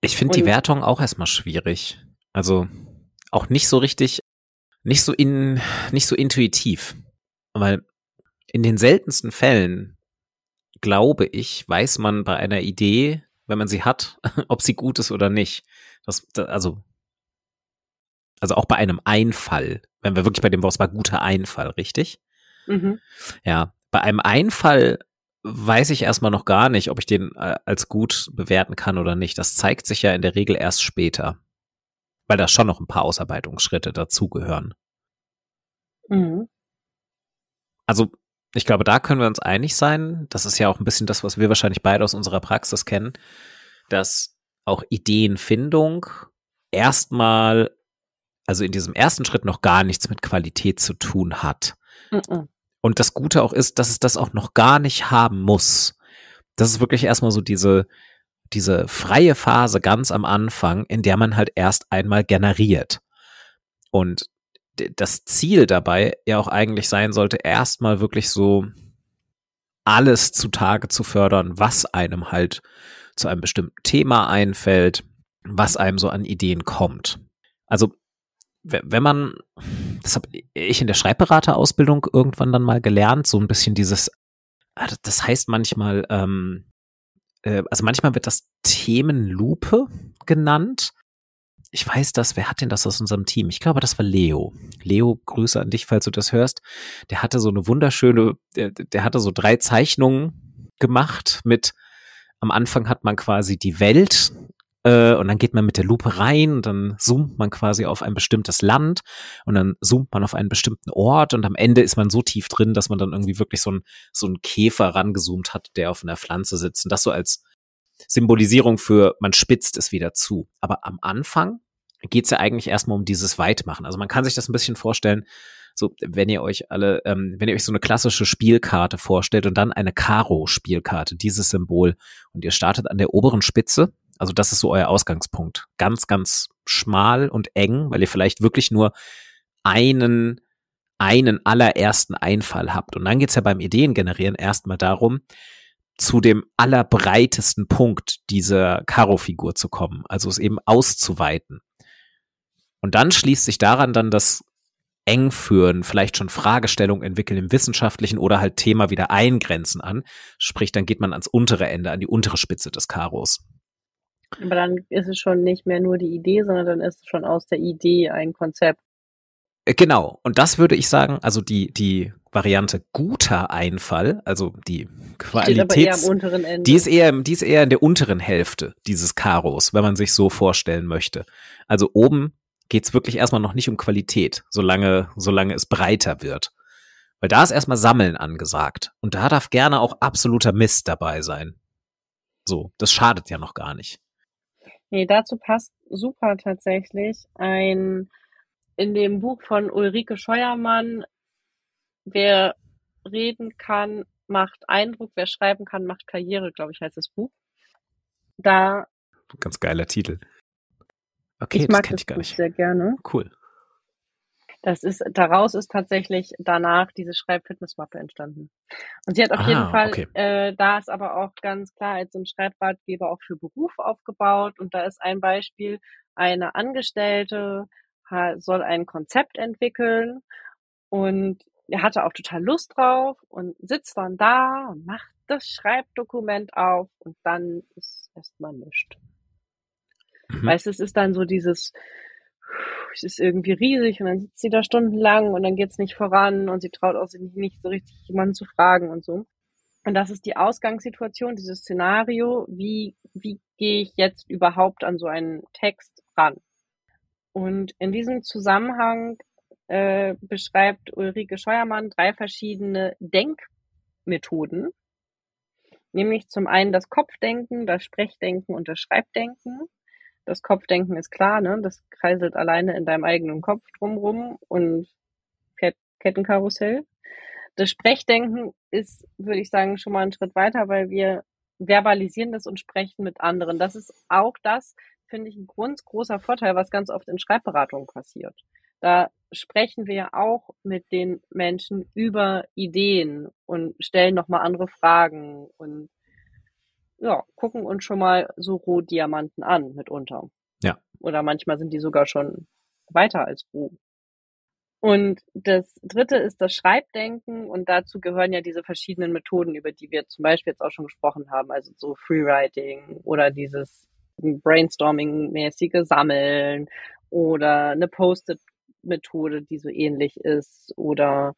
Ich finde die Wertung auch erstmal schwierig. Also auch nicht so richtig, nicht so in, nicht so intuitiv. Weil in den seltensten Fällen, glaube ich, weiß man bei einer Idee, wenn man sie hat, ob sie gut ist oder nicht. Das, also also auch bei einem Einfall, wenn wir wirklich bei dem Wort war, guter Einfall, richtig? Mhm. Ja, bei einem Einfall weiß ich erstmal noch gar nicht, ob ich den äh, als gut bewerten kann oder nicht. Das zeigt sich ja in der Regel erst später, weil da schon noch ein paar Ausarbeitungsschritte dazugehören. Mhm. Also ich glaube, da können wir uns einig sein. Das ist ja auch ein bisschen das, was wir wahrscheinlich beide aus unserer Praxis kennen, dass auch Ideenfindung erstmal also in diesem ersten Schritt noch gar nichts mit Qualität zu tun hat. Mhm. Und das Gute auch ist, dass es das auch noch gar nicht haben muss. Das ist wirklich erstmal so diese, diese freie Phase ganz am Anfang, in der man halt erst einmal generiert. Und das Ziel dabei ja auch eigentlich sein sollte, erstmal wirklich so alles zutage zu fördern, was einem halt zu einem bestimmten Thema einfällt, was einem so an Ideen kommt. Also wenn man, das habe ich in der Schreibberaterausbildung irgendwann dann mal gelernt, so ein bisschen dieses, ah, das heißt manchmal, ähm, äh, also manchmal wird das Themenlupe genannt. ich weiß das, wer hat denn das aus unserem Team? Ich glaube, das war Leo. Leo, Grüße an dich, falls du das hörst. Der hatte so eine wunderschöne, der, der hatte so drei Zeichnungen gemacht mit, am Anfang hat man quasi die Welt äh, und dann geht man mit der Lupe rein und dann zoomt man quasi auf ein bestimmtes Land und dann zoomt man auf einen bestimmten Ort und am Ende ist man so tief drin, dass man dann irgendwie wirklich so ein so ein Käfer rangezoomt hat, der auf einer Pflanze sitzt und das so als Symbolisierung für man spitzt es wieder zu. Aber am Anfang geht es ja eigentlich erstmal um dieses Weitmachen. Also man kann sich das ein bisschen vorstellen, so wenn ihr euch alle, ähm, wenn ihr euch so eine klassische Spielkarte vorstellt und dann eine Karo-Spielkarte, dieses Symbol, und ihr startet an der oberen Spitze, also das ist so euer Ausgangspunkt. Ganz, ganz schmal und eng, weil ihr vielleicht wirklich nur einen, einen allerersten Einfall habt. Und dann geht's ja beim Ideengenerieren erstmal darum, zu dem allerbreitesten Punkt dieser Karo-Figur zu kommen, also es eben auszuweiten. Und dann schließt sich daran dann das Engführen, vielleicht schon Fragestellungen entwickeln im wissenschaftlichen oder halt Thema wieder eingrenzen an. Sprich, dann geht man ans untere Ende, an die untere Spitze des Karos. Aber dann ist es schon nicht mehr nur die Idee, sondern dann ist es schon aus der Idee ein Konzept. Äh, genau. Und das würde ich sagen, also die, die Variante guter Einfall, also die Qualität, die ist eher, die ist eher in der unteren Hälfte dieses Karos, wenn man sich so vorstellen möchte. Also oben geht's wirklich erstmal noch nicht um Qualität, solange, solange es breiter wird. Weil da ist erstmal Sammeln angesagt. Und da darf gerne auch absoluter Mist dabei sein. So, das schadet ja noch gar nicht. Nee, dazu passt super tatsächlich ein in dem Buch von Ulrike Scheuermann Wer reden kann, macht Eindruck, wer schreiben kann, macht Karriere, glaube ich, heißt das Buch. Da. Ganz geiler Titel. Okay, ich mag das, das Buch sehr gerne. Cool. Das ist, daraus ist tatsächlich danach diese Schreibfitnessmappe entstanden. Und sie hat auf ah, jeden Fall, okay. äh, da ist aber auch ganz klar als so ein Schreibratgeber auch für Beruf aufgebaut. Und da ist ein Beispiel, eine Angestellte soll ein Konzept entwickeln und er hatte auch total Lust drauf und sitzt dann da und macht das Schreibdokument auf und dann ist erstmal nichts. Mhm. Weißt du, es ist dann so dieses, es ist irgendwie riesig und dann sitzt sie da stundenlang und dann geht's nicht voran und sie traut auch sich nicht so richtig jemanden zu fragen und so. Und das ist die Ausgangssituation, dieses Szenario, wie, wie gehe ich jetzt überhaupt an so einen Text ran? Und in diesem Zusammenhang äh, beschreibt Ulrike Scheuermann drei verschiedene Denkmethoden. Nämlich zum einen das Kopfdenken, das Sprechdenken und das Schreibdenken. Das Kopfdenken ist klar, ne? Das kreiselt alleine in deinem eigenen Kopf drumrum und Kettenkarussell. Das Sprechdenken ist, würde ich sagen, schon mal einen Schritt weiter, weil wir verbalisieren das und sprechen mit anderen. Das ist auch das, finde ich, ein ganz großer Vorteil, was ganz oft in Schreibberatungen passiert. Da sprechen wir auch mit den Menschen über Ideen und stellen nochmal andere Fragen und ja, gucken uns schon mal so Rohdiamanten an mitunter. Ja. Oder manchmal sind die sogar schon weiter als roh. Und das dritte ist das Schreibdenken und dazu gehören ja diese verschiedenen Methoden, über die wir zum Beispiel jetzt auch schon gesprochen haben, also so Freewriting oder dieses Brainstorming-mäßige Sammeln oder eine Post-it Methode, die so ähnlich ist? Oder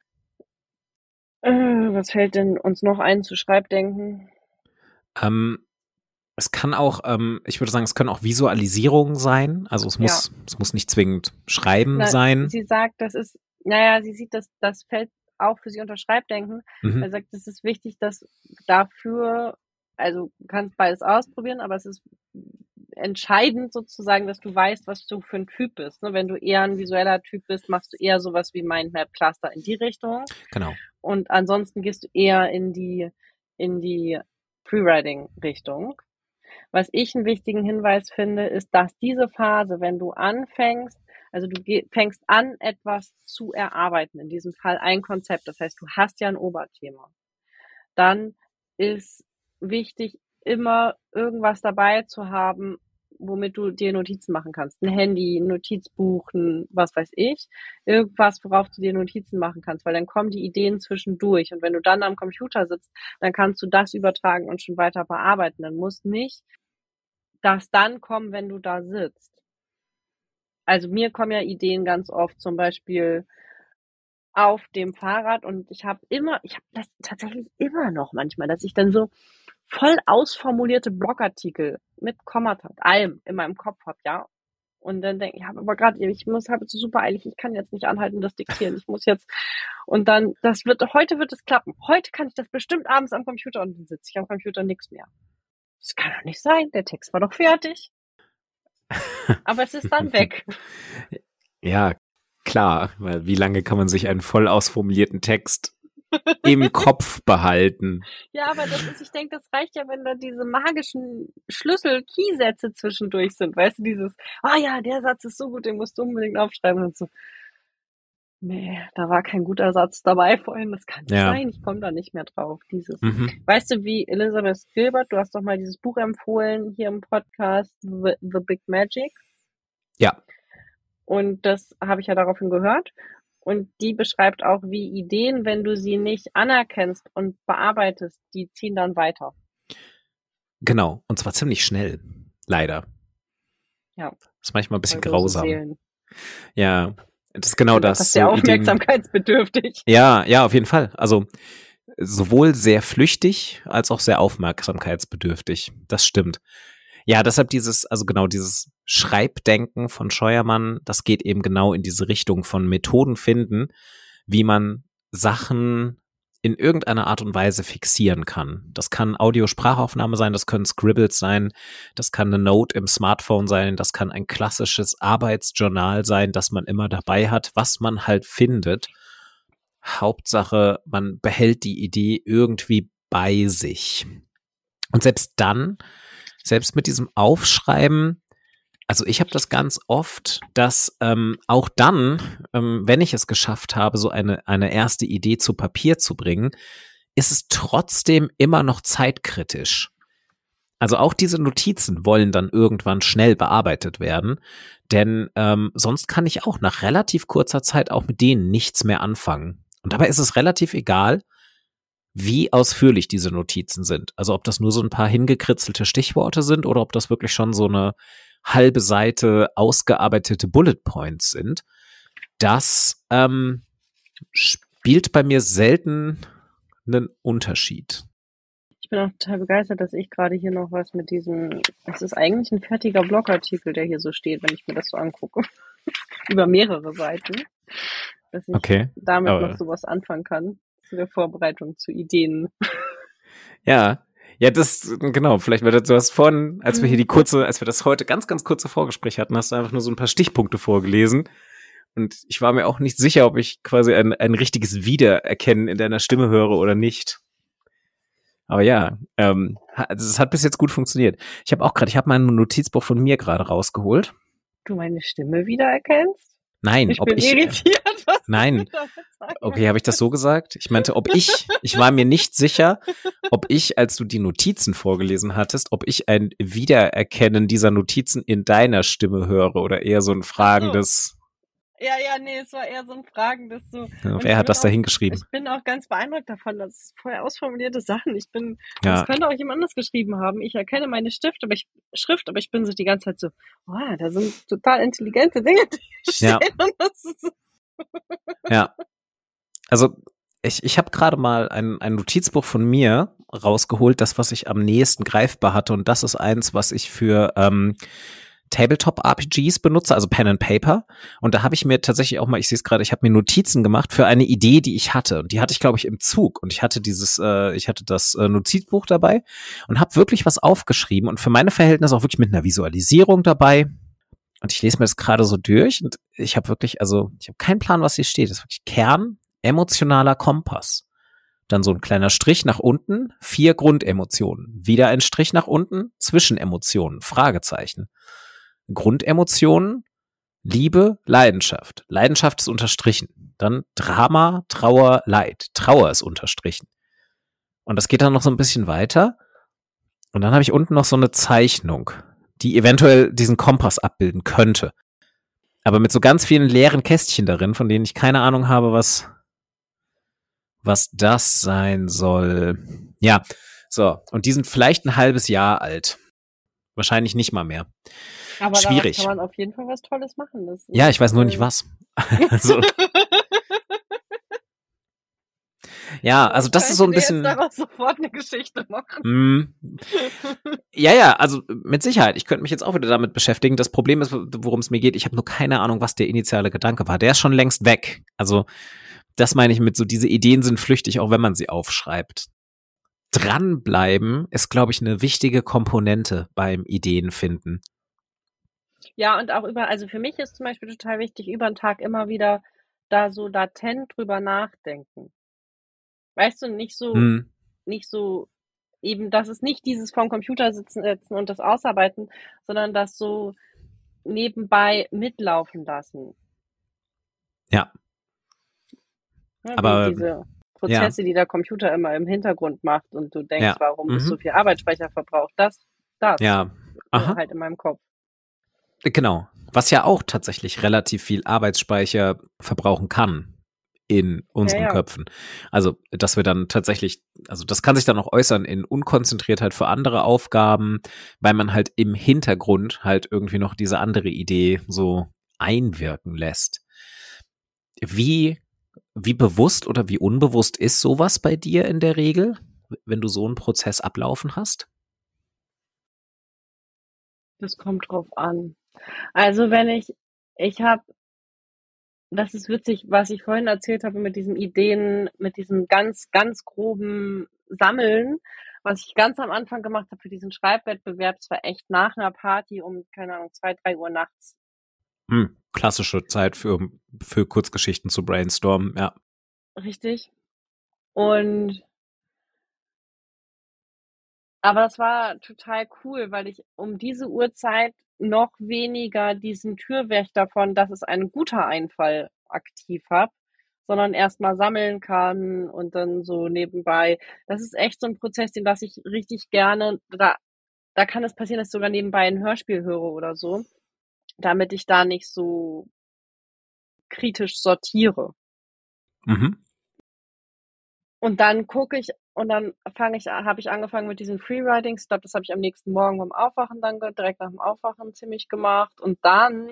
äh, was fällt denn uns noch ein zu Schreibdenken? Ähm, es kann auch, ähm, ich würde sagen, es können auch Visualisierungen sein. Also es muss, ja. es muss nicht zwingend Schreiben Na, sein. Sie sagt, das ist, naja, sie sieht, dass das fällt auch für sie unter Schreibdenken. Mhm. Er sagt, es ist wichtig, dass dafür, also du kannst beides ausprobieren, aber es ist entscheidend sozusagen, dass du weißt, was du für ein Typ bist. Ne? Wenn du eher ein visueller Typ bist, machst du eher sowas wie Mindmap Cluster in die Richtung. Genau. Und ansonsten gehst du eher in die, in die Freewriting Richtung. Was ich einen wichtigen Hinweis finde, ist, dass diese Phase, wenn du anfängst, also du fängst an, etwas zu erarbeiten, in diesem Fall ein Konzept, das heißt, du hast ja ein Oberthema, dann ist wichtig, immer irgendwas dabei zu haben, womit du dir Notizen machen kannst. Ein Handy, ein Notizbuch, was weiß ich. Irgendwas, worauf du dir Notizen machen kannst, weil dann kommen die Ideen zwischendurch. Und wenn du dann am Computer sitzt, dann kannst du das übertragen und schon weiter bearbeiten. Dann muss nicht das dann kommen, wenn du da sitzt. also mir kommen ja Ideen ganz oft zum Beispiel auf dem Fahrrad und ich habe immer, ich habe das tatsächlich immer noch manchmal, dass ich dann so voll ausformulierte Blogartikel mit Kommata, allem in meinem Kopf habe, ja. Und dann denke ich, habe aber gerade, ich muss, habe es super eilig, ich kann jetzt nicht anhalten, das diktieren, ich muss jetzt. Und dann, das wird, heute wird es klappen. Heute kann ich das bestimmt abends am Computer und dann sitze ich am Computer nichts mehr. Das kann doch nicht sein, der Text war doch fertig. Aber es ist dann weg. Ja, klar, weil wie lange kann man sich einen voll ausformulierten Text im Kopf behalten? Ja, aber das ist, ich denke, das reicht ja, wenn da diese magischen Schlüssel-Key-Sätze zwischendurch sind. Weißt du, dieses, ah oh ja, der Satz ist so gut, den musst du unbedingt aufschreiben und so. Nee, da war kein guter Satz dabei vorhin. Das kann nicht ja. sein. Ich komme da nicht mehr drauf. Dieses. Mhm. Weißt du, wie Elizabeth Gilbert, du hast doch mal dieses Buch empfohlen hier im Podcast, The, The Big Magic. Ja. Und das habe ich ja daraufhin gehört. Und die beschreibt auch, wie Ideen, wenn du sie nicht anerkennst und bearbeitest, die ziehen dann weiter. Genau. Und zwar ziemlich schnell. Leider. Ja. Das ist manchmal ein bisschen grausam. Seelen. Ja. Das ist genau das. Das ist sehr so aufmerksamkeitsbedürftig. Ja, ja, auf jeden Fall. Also sowohl sehr flüchtig als auch sehr aufmerksamkeitsbedürftig. Das stimmt. Ja, deshalb dieses, also genau dieses Schreibdenken von Scheuermann, das geht eben genau in diese Richtung von Methoden finden, wie man Sachen in irgendeiner Art und Weise fixieren kann. Das kann Audiosprachaufnahme sein, das können Scribbles sein, das kann eine Note im Smartphone sein, das kann ein klassisches Arbeitsjournal sein, das man immer dabei hat, was man halt findet. Hauptsache, man behält die Idee irgendwie bei sich. Und selbst dann, selbst mit diesem Aufschreiben, also ich habe das ganz oft, dass ähm, auch dann, ähm, wenn ich es geschafft habe, so eine, eine erste Idee zu Papier zu bringen, ist es trotzdem immer noch zeitkritisch. Also auch diese Notizen wollen dann irgendwann schnell bearbeitet werden, denn ähm, sonst kann ich auch nach relativ kurzer Zeit auch mit denen nichts mehr anfangen. Und dabei ist es relativ egal, wie ausführlich diese Notizen sind. Also ob das nur so ein paar hingekritzelte Stichworte sind oder ob das wirklich schon so eine halbe Seite ausgearbeitete Bullet Points sind. Das ähm, spielt bei mir selten einen Unterschied. Ich bin auch total begeistert, dass ich gerade hier noch was mit diesem, es ist eigentlich ein fertiger Blogartikel, der hier so steht, wenn ich mir das so angucke. Über mehrere Seiten. Dass ich okay, damit aber... noch sowas anfangen kann zu der Vorbereitung zu Ideen. Ja, ja, das, genau, vielleicht, weil du hast vorhin, als wir hier die kurze, als wir das heute ganz, ganz kurze Vorgespräch hatten, hast du einfach nur so ein paar Stichpunkte vorgelesen. Und ich war mir auch nicht sicher, ob ich quasi ein, ein richtiges Wiedererkennen in deiner Stimme höre oder nicht. Aber ja, ähm, also es hat bis jetzt gut funktioniert. Ich habe auch gerade, ich habe mein Notizbuch von mir gerade rausgeholt. Du meine Stimme wiedererkennst? Nein, ich ob bin ich. Irritiert, was nein. Okay, habe ich das so gesagt? Ich meinte, ob ich, ich war mir nicht sicher, ob ich, als du die Notizen vorgelesen hattest, ob ich ein Wiedererkennen dieser Notizen in deiner Stimme höre oder eher so ein fragendes. Ja, ja, nee, es war eher so ein fragendes so. Ja, wer hat das da hingeschrieben? Ich bin auch ganz beeindruckt davon, dass es vorher ausformulierte Sachen. Ich bin, ja. das könnte auch jemand anders geschrieben haben. Ich erkenne meine Stift, aber ich, Schrift, aber ich bin so die ganze Zeit so, oh, da sind total intelligente Dinge, die stehen. Ja. Und das ist so. ja. Also ich, ich habe gerade mal ein, ein Notizbuch von mir rausgeholt, das, was ich am nächsten greifbar hatte. Und das ist eins, was ich für ähm, Tabletop-RPGs benutze, also Pen and Paper. Und da habe ich mir tatsächlich auch mal, ich sehe es gerade, ich habe mir Notizen gemacht für eine Idee, die ich hatte. Und die hatte ich, glaube ich, im Zug. Und ich hatte dieses, äh, ich hatte das äh, Notizbuch dabei und habe wirklich was aufgeschrieben und für meine Verhältnisse auch wirklich mit einer Visualisierung dabei. Und ich lese mir das gerade so durch und ich habe wirklich, also ich habe keinen Plan, was hier steht. Das ist wirklich Kern, emotionaler Kompass. Dann so ein kleiner Strich nach unten, vier Grundemotionen. Wieder ein Strich nach unten, Zwischenemotionen, Fragezeichen. Grundemotionen, Liebe, Leidenschaft. Leidenschaft ist unterstrichen. Dann Drama, Trauer, Leid. Trauer ist unterstrichen. Und das geht dann noch so ein bisschen weiter. Und dann habe ich unten noch so eine Zeichnung, die eventuell diesen Kompass abbilden könnte. Aber mit so ganz vielen leeren Kästchen darin, von denen ich keine Ahnung habe, was, was das sein soll. Ja, so. Und die sind vielleicht ein halbes Jahr alt. Wahrscheinlich nicht mal mehr. Aber schwierig. kann man auf jeden Fall was Tolles machen. Das ja, ich weiß nur nicht was. also, ja, also das ist so ein bisschen. Jetzt daraus sofort eine Geschichte machen. Mm, ja, ja, also mit Sicherheit. Ich könnte mich jetzt auch wieder damit beschäftigen. Das Problem ist, worum es mir geht. Ich habe nur keine Ahnung, was der initiale Gedanke war. Der ist schon längst weg. Also das meine ich mit so, diese Ideen sind flüchtig, auch wenn man sie aufschreibt. Dranbleiben ist, glaube ich, eine wichtige Komponente beim Ideenfinden. Ja, und auch über, also für mich ist zum Beispiel total wichtig, über den Tag immer wieder da so latent drüber nachdenken. Weißt du, nicht so, hm. nicht so, eben, dass es nicht dieses vorm Computer sitzen, sitzen und das ausarbeiten, sondern das so nebenbei mitlaufen lassen. Ja. ja Aber diese Prozesse, die der Computer immer im Hintergrund macht und du denkst, ja. warum mhm. es so viel Arbeitsspeicher verbraucht, das, das. Ja. Aha. Halt in meinem Kopf. Genau. Was ja auch tatsächlich relativ viel Arbeitsspeicher verbrauchen kann in unseren ja, ja. Köpfen. Also, dass wir dann tatsächlich, also das kann sich dann auch äußern in Unkonzentriertheit für andere Aufgaben, weil man halt im Hintergrund halt irgendwie noch diese andere Idee so einwirken lässt. Wie, wie bewusst oder wie unbewusst ist sowas bei dir in der Regel, wenn du so einen Prozess ablaufen hast? Das kommt drauf an. Also wenn ich, ich habe, das ist witzig, was ich vorhin erzählt habe mit diesen Ideen, mit diesem ganz, ganz groben Sammeln, was ich ganz am Anfang gemacht habe für diesen Schreibwettbewerb, es war echt nach einer Party um, keine Ahnung, zwei, drei Uhr nachts. Hm, klassische Zeit für, für Kurzgeschichten zu brainstormen, ja. Richtig. Und aber das war total cool, weil ich um diese Uhrzeit noch weniger diesen Türwächter von, dass es ein guter Einfall aktiv habe, sondern erstmal sammeln kann und dann so nebenbei. Das ist echt so ein Prozess, den lasse ich richtig gerne. Da, da kann es passieren, dass ich sogar nebenbei ein Hörspiel höre oder so, damit ich da nicht so kritisch sortiere. Mhm. Und dann gucke ich und dann fange ich, habe ich angefangen mit diesen Freewritings. Ich glaube, das habe ich am nächsten Morgen beim Aufwachen dann direkt nach dem Aufwachen ziemlich gemacht. Und dann,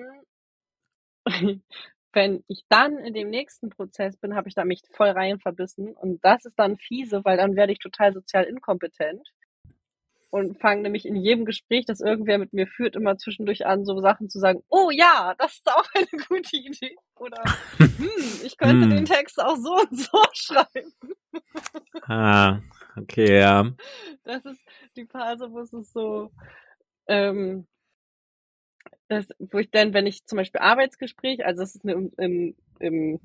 wenn ich dann in dem nächsten Prozess bin, habe ich da mich voll rein verbissen. Und das ist dann fiese, weil dann werde ich total sozial inkompetent und fange nämlich in jedem Gespräch, das irgendwer mit mir führt, immer zwischendurch an, so Sachen zu sagen, oh ja, das ist auch eine gute Idee. Oder hm, ich könnte hm. den Text auch so und so schreiben. ah, okay, ja. Das ist die Phase, wo es ist so, ähm, das, wo ich dann, wenn ich zum Beispiel Arbeitsgespräch, also das ist eine, im, im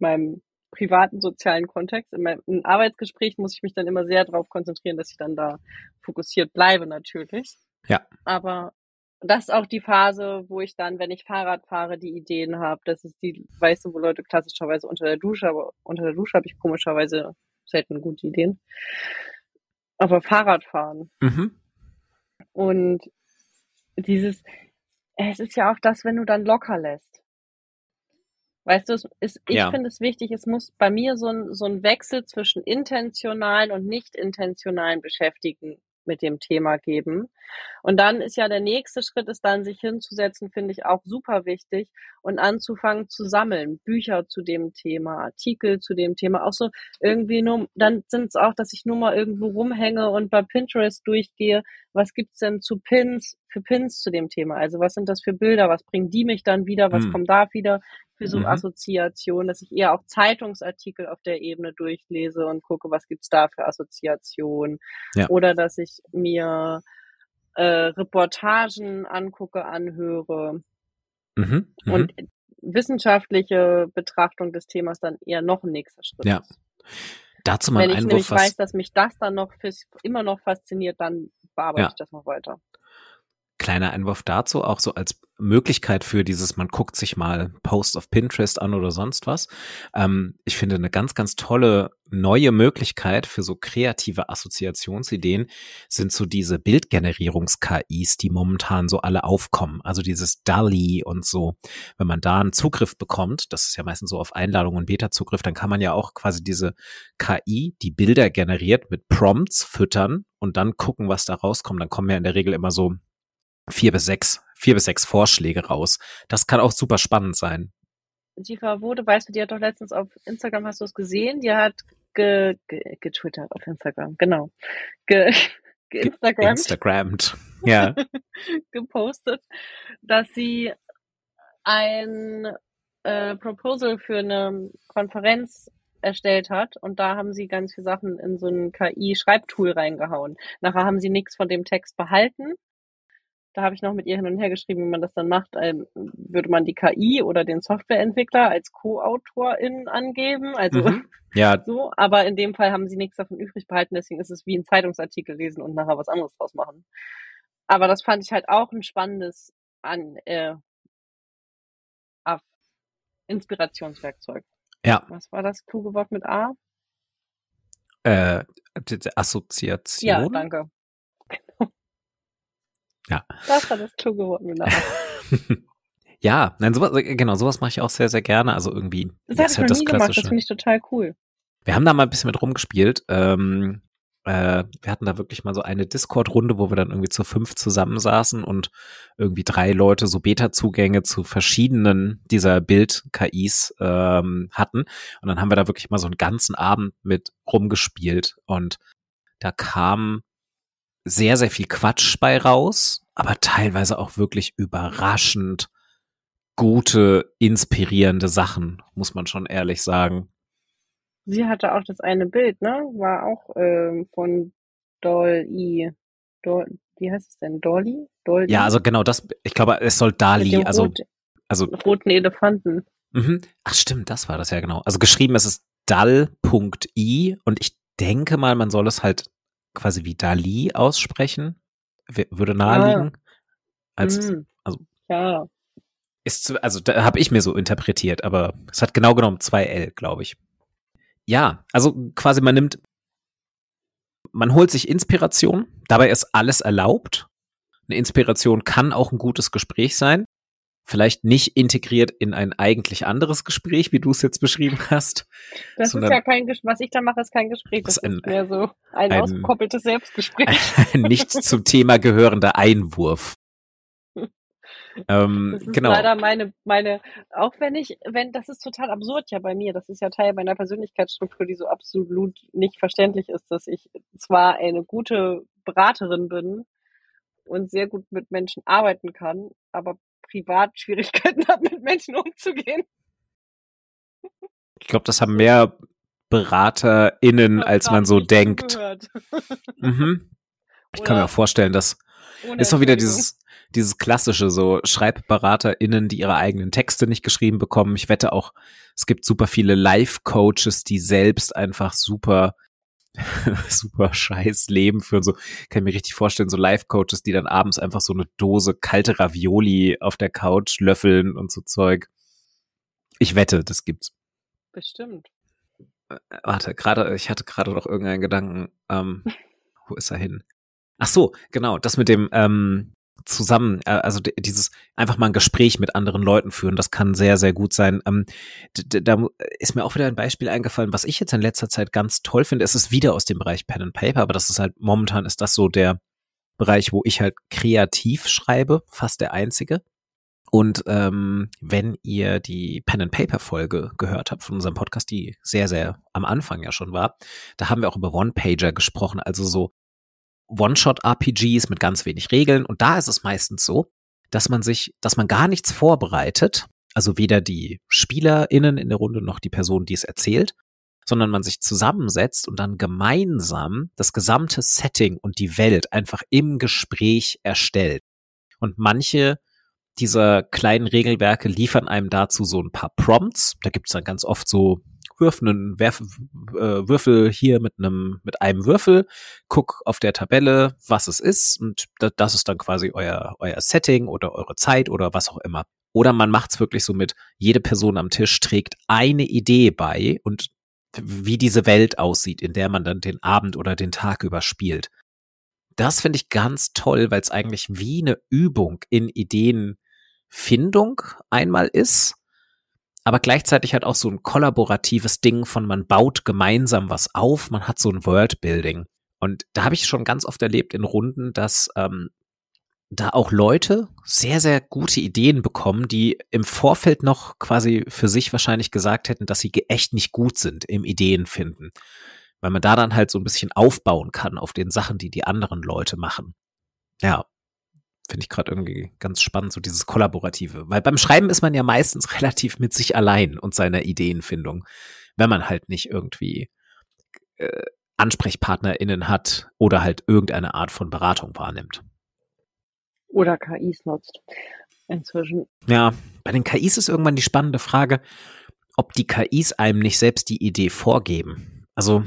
meinem privaten sozialen Kontext. In meinem in Arbeitsgespräch muss ich mich dann immer sehr darauf konzentrieren, dass ich dann da fokussiert bleibe natürlich. Ja. Aber das ist auch die Phase, wo ich dann, wenn ich Fahrrad fahre, die Ideen habe. Das ist die, weißt du, wo Leute klassischerweise unter der Dusche, aber unter der Dusche habe ich komischerweise selten gute Ideen. Aber Fahrradfahren. Mhm. Und dieses, es ist ja auch das, wenn du dann locker lässt. Weißt du, es ist, ich ja. finde es wichtig, es muss bei mir so ein, so ein Wechsel zwischen intentionalen und nicht intentionalen Beschäftigen mit dem Thema geben. Und dann ist ja der nächste Schritt, ist dann sich hinzusetzen, finde ich auch super wichtig und anzufangen zu sammeln. Bücher zu dem Thema, Artikel zu dem Thema, auch so irgendwie nur, dann sind es auch, dass ich nur mal irgendwo rumhänge und bei Pinterest durchgehe, was gibt's denn zu Pins, für Pins zu dem Thema? Also was sind das für Bilder? Was bringen die mich dann wieder? Was hm. kommt da wieder für so mhm. Assoziationen? Dass ich eher auch Zeitungsartikel auf der Ebene durchlese und gucke, was gibt's da für Assoziationen? Ja. Oder dass ich mir äh, Reportagen angucke, anhöre. Mhm. Mhm. Und wissenschaftliche Betrachtung des Themas dann eher noch ein nächster Schritt ja. Dazu mal Wenn ich Einwurf, nämlich weiß, dass mich das dann noch fürs, immer noch fasziniert, dann bearbeite ja. ich das noch weiter. Kleiner Einwurf dazu, auch so als Möglichkeit für dieses, man guckt sich mal Posts auf Pinterest an oder sonst was. Ähm, ich finde eine ganz, ganz tolle neue Möglichkeit für so kreative Assoziationsideen sind so diese Bildgenerierungs-KIs, die momentan so alle aufkommen. Also dieses DALI und so. Wenn man da einen Zugriff bekommt, das ist ja meistens so auf Einladung und Beta-Zugriff, dann kann man ja auch quasi diese KI, die Bilder generiert, mit Prompts füttern und dann gucken, was da rauskommt. Dann kommen ja in der Regel immer so vier bis sechs vier bis sechs Vorschläge raus. Das kann auch super spannend sein. Die Frau Wode, weißt du, die hat doch letztens auf Instagram, hast du es gesehen? Die hat ge, ge, getwittert auf Instagram, genau. Ge, ge Instagram. Instagrammed, ja. gepostet, dass sie ein äh, Proposal für eine Konferenz erstellt hat und da haben sie ganz viele Sachen in so ein KI-Schreibtool reingehauen. Nachher haben sie nichts von dem Text behalten. Da habe ich noch mit ihr hin und her geschrieben, wie man das dann macht. Ähm, würde man die KI oder den Softwareentwickler als Co-Autorin angeben? Also mhm. ja. so. Aber in dem Fall haben sie nichts davon übrig behalten. Deswegen ist es wie ein Zeitungsartikel lesen und nachher was anderes draus machen. Aber das fand ich halt auch ein spannendes an, äh, Inspirationswerkzeug. Ja. Was war das kluge Wort mit A? Äh, Assoziation. Ja, danke. Ja. Das war das kluge Wort A. ja, nein, sowas, genau, sowas mache ich auch sehr, sehr gerne. Also irgendwie. Das, das habe ich noch nie gemacht, das finde ich total cool. Wir haben da mal ein bisschen mit rumgespielt. Ähm, äh, wir hatten da wirklich mal so eine Discord-Runde, wo wir dann irgendwie zu fünf zusammensaßen und irgendwie drei Leute so Beta-Zugänge zu verschiedenen dieser Bild-KIs ähm, hatten. Und dann haben wir da wirklich mal so einen ganzen Abend mit rumgespielt und da kam sehr, sehr viel Quatsch bei raus, aber teilweise auch wirklich überraschend gute, inspirierende Sachen, muss man schon ehrlich sagen. Sie hatte auch das eine Bild, ne? War auch ähm, von Dolly. Dol wie heißt es denn? Dolly? Dolly? Ja, also genau das, ich glaube, es soll Dali, also, rot, also. Roten Elefanten. Mhm. Ach stimmt, das war das ja genau. Also geschrieben ist es dal.i und ich denke mal, man soll es halt quasi wie Dali aussprechen. Würde naheliegen. Ah. Als, mhm. also. Ja. Ist, zu, also da habe ich mir so interpretiert, aber es hat genau genommen zwei L, glaube ich. Ja, also quasi man nimmt, man holt sich Inspiration, dabei ist alles erlaubt. Eine Inspiration kann auch ein gutes Gespräch sein. Vielleicht nicht integriert in ein eigentlich anderes Gespräch, wie du es jetzt beschrieben hast. Das ist ja kein Gespräch, was ich da mache, ist kein Gespräch. Das ist, ein, ist mehr so ein, ein ausgekoppeltes Selbstgespräch. Ein nicht zum Thema gehörender Einwurf. Ähm, das ist genau. leider meine, meine, auch wenn ich, wenn, das ist total absurd ja bei mir, das ist ja Teil meiner Persönlichkeitsstruktur, die so absolut nicht verständlich ist, dass ich zwar eine gute Beraterin bin und sehr gut mit Menschen arbeiten kann, aber privat Schwierigkeiten habe, mit Menschen umzugehen. Ich glaube, das haben mehr BeraterInnen, als man so denkt. Mhm. Ich kann mir auch vorstellen, dass ist doch wieder dieses, dieses klassische, so SchreibberaterInnen, die ihre eigenen Texte nicht geschrieben bekommen. Ich wette auch, es gibt super viele Life-Coaches, die selbst einfach super super scheiß Leben führen. So kann ich mir richtig vorstellen, so Life-Coaches, die dann abends einfach so eine Dose kalte Ravioli auf der Couch löffeln und so Zeug. Ich wette, das gibt's. Bestimmt. Äh, warte, gerade, ich hatte gerade noch irgendeinen Gedanken. Ähm, wo ist er hin? Ach so, genau, das mit dem ähm, zusammen, äh, also dieses einfach mal ein Gespräch mit anderen Leuten führen, das kann sehr, sehr gut sein. Ähm, da ist mir auch wieder ein Beispiel eingefallen, was ich jetzt in letzter Zeit ganz toll finde. Es ist wieder aus dem Bereich Pen and Paper, aber das ist halt momentan ist das so der Bereich, wo ich halt kreativ schreibe, fast der einzige. Und ähm, wenn ihr die Pen and Paper Folge gehört habt von unserem Podcast, die sehr, sehr am Anfang ja schon war, da haben wir auch über One-Pager gesprochen, also so One-Shot-RPGs mit ganz wenig Regeln. Und da ist es meistens so, dass man sich, dass man gar nichts vorbereitet, also weder die SpielerInnen in der Runde noch die Person, die es erzählt, sondern man sich zusammensetzt und dann gemeinsam das gesamte Setting und die Welt einfach im Gespräch erstellt. Und manche dieser kleinen Regelwerke liefern einem dazu so ein paar Prompts. Da gibt's dann ganz oft so wirf einen Werf, äh, Würfel hier mit einem, mit einem Würfel, guck auf der Tabelle, was es ist und das ist dann quasi euer, euer Setting oder eure Zeit oder was auch immer. Oder man macht's wirklich so mit, jede Person am Tisch trägt eine Idee bei und wie diese Welt aussieht, in der man dann den Abend oder den Tag überspielt. Das finde ich ganz toll, weil es eigentlich wie eine Übung in Ideenfindung einmal ist aber gleichzeitig hat auch so ein kollaboratives Ding von man baut gemeinsam was auf, man hat so ein Worldbuilding. Und da habe ich schon ganz oft erlebt in Runden, dass ähm, da auch Leute sehr, sehr gute Ideen bekommen, die im Vorfeld noch quasi für sich wahrscheinlich gesagt hätten, dass sie echt nicht gut sind im Ideen finden. Weil man da dann halt so ein bisschen aufbauen kann auf den Sachen, die die anderen Leute machen. Ja, finde ich gerade irgendwie ganz spannend, so dieses Kollaborative. Weil beim Schreiben ist man ja meistens relativ mit sich allein und seiner Ideenfindung, wenn man halt nicht irgendwie äh, AnsprechpartnerInnen hat oder halt irgendeine Art von Beratung wahrnimmt. Oder KIs nutzt. Inzwischen. Ja, bei den KIs ist irgendwann die spannende Frage, ob die KIs einem nicht selbst die Idee vorgeben. Also,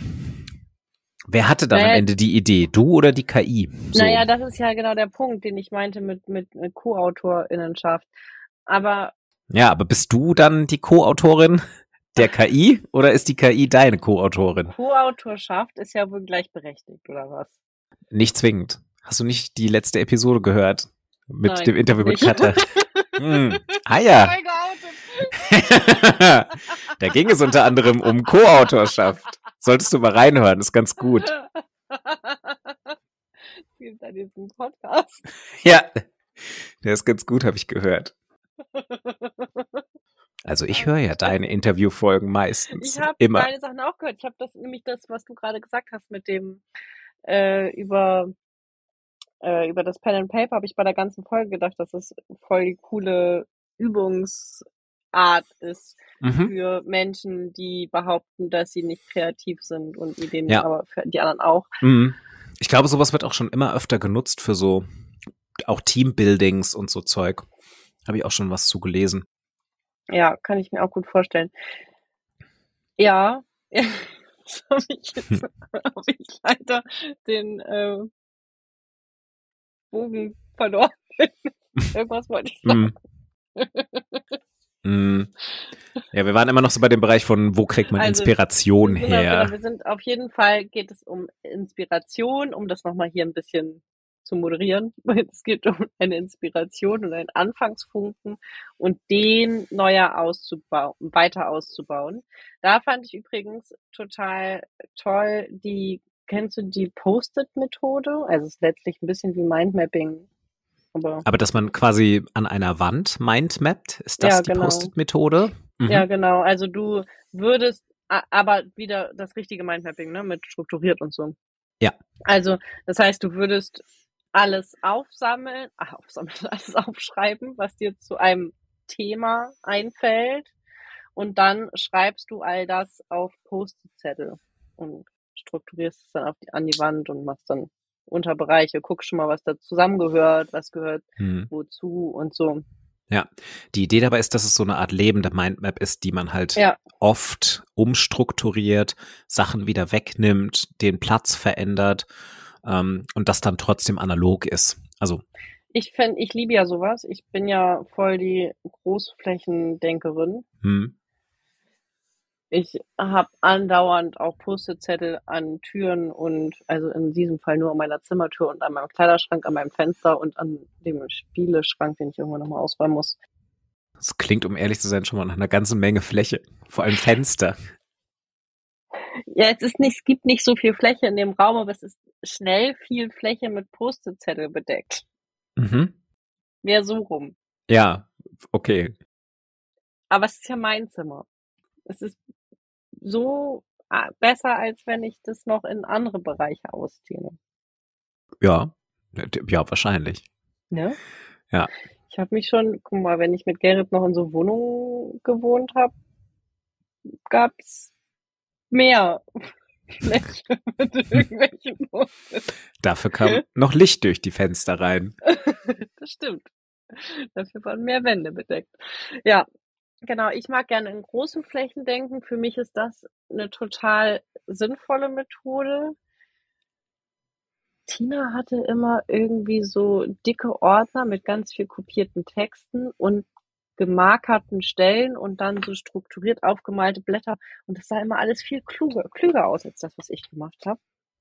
wer hatte dann naja, am Ende die Idee? Du oder die KI? So. Naja, das ist ja genau der Punkt, den ich meinte mit, mit, mit Co-AutorInnenschaft. Aber. Ja, aber bist du dann die Co-Autorin der KI oder ist die KI deine Co-Autorin? Co-Autorschaft ist ja wohl gleichberechtigt, oder was? Nicht zwingend. Hast du nicht die letzte Episode gehört? Mit Nein, dem Interview mit Katha. hm. Ah ja. da ging es unter anderem um Co-Autorschaft. Solltest du mal reinhören, ist ganz gut. Gibt da diesen Podcast? Ja, der ist ganz gut, habe ich gehört. Also ich höre ja deine Interviewfolgen meistens. Ich habe deine Sachen auch gehört. Ich habe das nämlich das, was du gerade gesagt hast mit dem äh, über äh, über das Pen and Paper habe ich bei der ganzen Folge gedacht, dass es voll coole Übungsart ist mhm. für Menschen, die behaupten, dass sie nicht kreativ sind und Ideen, ja. aber für die anderen auch. Mhm. Ich glaube, sowas wird auch schon immer öfter genutzt für so auch Teambuildings und so Zeug. Habe ich auch schon was zu gelesen. Ja, kann ich mir auch gut vorstellen. Ja, jetzt habe ich, jetzt, hab ich leider den äh, Bogen verloren. Irgendwas wollte ich sagen. Mm. Ja, wir waren immer noch so bei dem Bereich von, wo kriegt man also, Inspiration genau, her? Genau, wir sind auf jeden Fall geht es um Inspiration, um das nochmal hier ein bisschen zu moderieren. Es geht um eine Inspiration und einen Anfangsfunken und den neuer auszubauen, weiter auszubauen. Da fand ich übrigens total toll die, kennst du die Post-it-Methode? Also es ist letztlich ein bisschen wie Mindmapping. Aber, aber dass man quasi an einer Wand mindmappt, ist das ja, die genau. Post-it-Methode? Mhm. Ja, genau. Also du würdest, aber wieder das richtige Mindmapping, ne, mit strukturiert und so. Ja. Also, das heißt, du würdest alles aufsammeln, ach, aufsammeln, alles aufschreiben, was dir zu einem Thema einfällt. Und dann schreibst du all das auf Post-it-Zettel und strukturierst es dann auf die, an die Wand und machst dann Unterbereiche, guckst schon mal, was da zusammengehört, was gehört hm. wozu und so. Ja, die Idee dabei ist, dass es so eine Art lebende Mindmap ist, die man halt ja. oft umstrukturiert, Sachen wieder wegnimmt, den Platz verändert ähm, und das dann trotzdem analog ist. Also ich fände, ich liebe ja sowas. Ich bin ja voll die Großflächendenkerin. Hm. Ich habe andauernd auch Post-it-Zettel an Türen und also in diesem Fall nur an meiner Zimmertür und an meinem Kleiderschrank, an meinem Fenster und an dem Spieleschrank, den ich irgendwann nochmal ausräumen muss. Das klingt, um ehrlich zu sein, schon mal nach einer ganzen Menge Fläche. Vor allem Fenster. Ja, es ist nicht, es gibt nicht so viel Fläche in dem Raum, aber es ist schnell viel Fläche mit Post-it-Zettel bedeckt. Mhm. Mehr so rum. Ja, okay. Aber es ist ja mein Zimmer. Es ist so besser, als wenn ich das noch in andere Bereiche ausziehe. Ja, ja, wahrscheinlich. Ne? Ja. Ich habe mich schon, guck mal, wenn ich mit Gerrit noch in so Wohnungen gewohnt habe, gab's mehr Fläche mit irgendwelchen Dafür kam noch Licht durch die Fenster rein. das stimmt. Dafür waren mehr Wände bedeckt. Ja, genau. Ich mag gerne in großen Flächen denken. Für mich ist das eine total sinnvolle Methode. Tina hatte immer irgendwie so dicke Ordner mit ganz viel kopierten Texten und gemarkerten Stellen und dann so strukturiert aufgemalte Blätter. Und das sah immer alles viel kluger, klüger aus als das, was ich gemacht habe.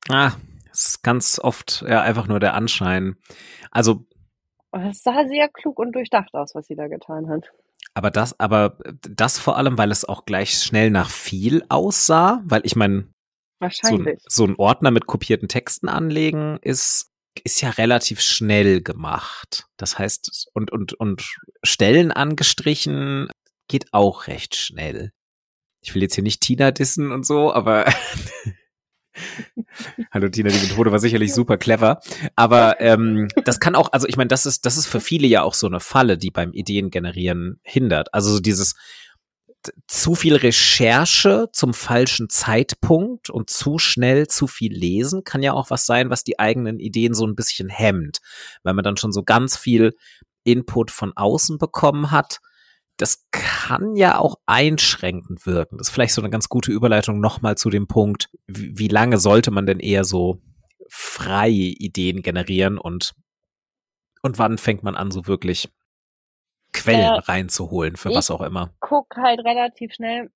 Ah, das ist ganz oft ja einfach nur der Anschein. Also. Es sah sehr klug und durchdacht aus, was sie da getan hat. Aber das, aber das vor allem, weil es auch gleich schnell nach viel aussah, weil ich meine, Wahrscheinlich. So, so ein Ordner mit kopierten Texten anlegen ist ist ja relativ schnell gemacht. Das heißt, und, und, und Stellen angestrichen geht auch recht schnell. Ich will jetzt hier nicht Tina dissen und so, aber Hallo Tina, die Methode war sicherlich super clever. Aber ähm, das kann auch, also ich meine, das ist, das ist für viele ja auch so eine Falle, die beim Ideen generieren hindert. Also so dieses zu viel Recherche zum falschen Zeitpunkt und zu schnell zu viel lesen kann ja auch was sein, was die eigenen Ideen so ein bisschen hemmt, weil man dann schon so ganz viel Input von außen bekommen hat das kann ja auch einschränkend wirken. Das ist vielleicht so eine ganz gute Überleitung nochmal zu dem Punkt, wie, wie lange sollte man denn eher so freie Ideen generieren und, und wann fängt man an, so wirklich Quellen äh, reinzuholen, für was auch immer? Guck halt relativ schnell,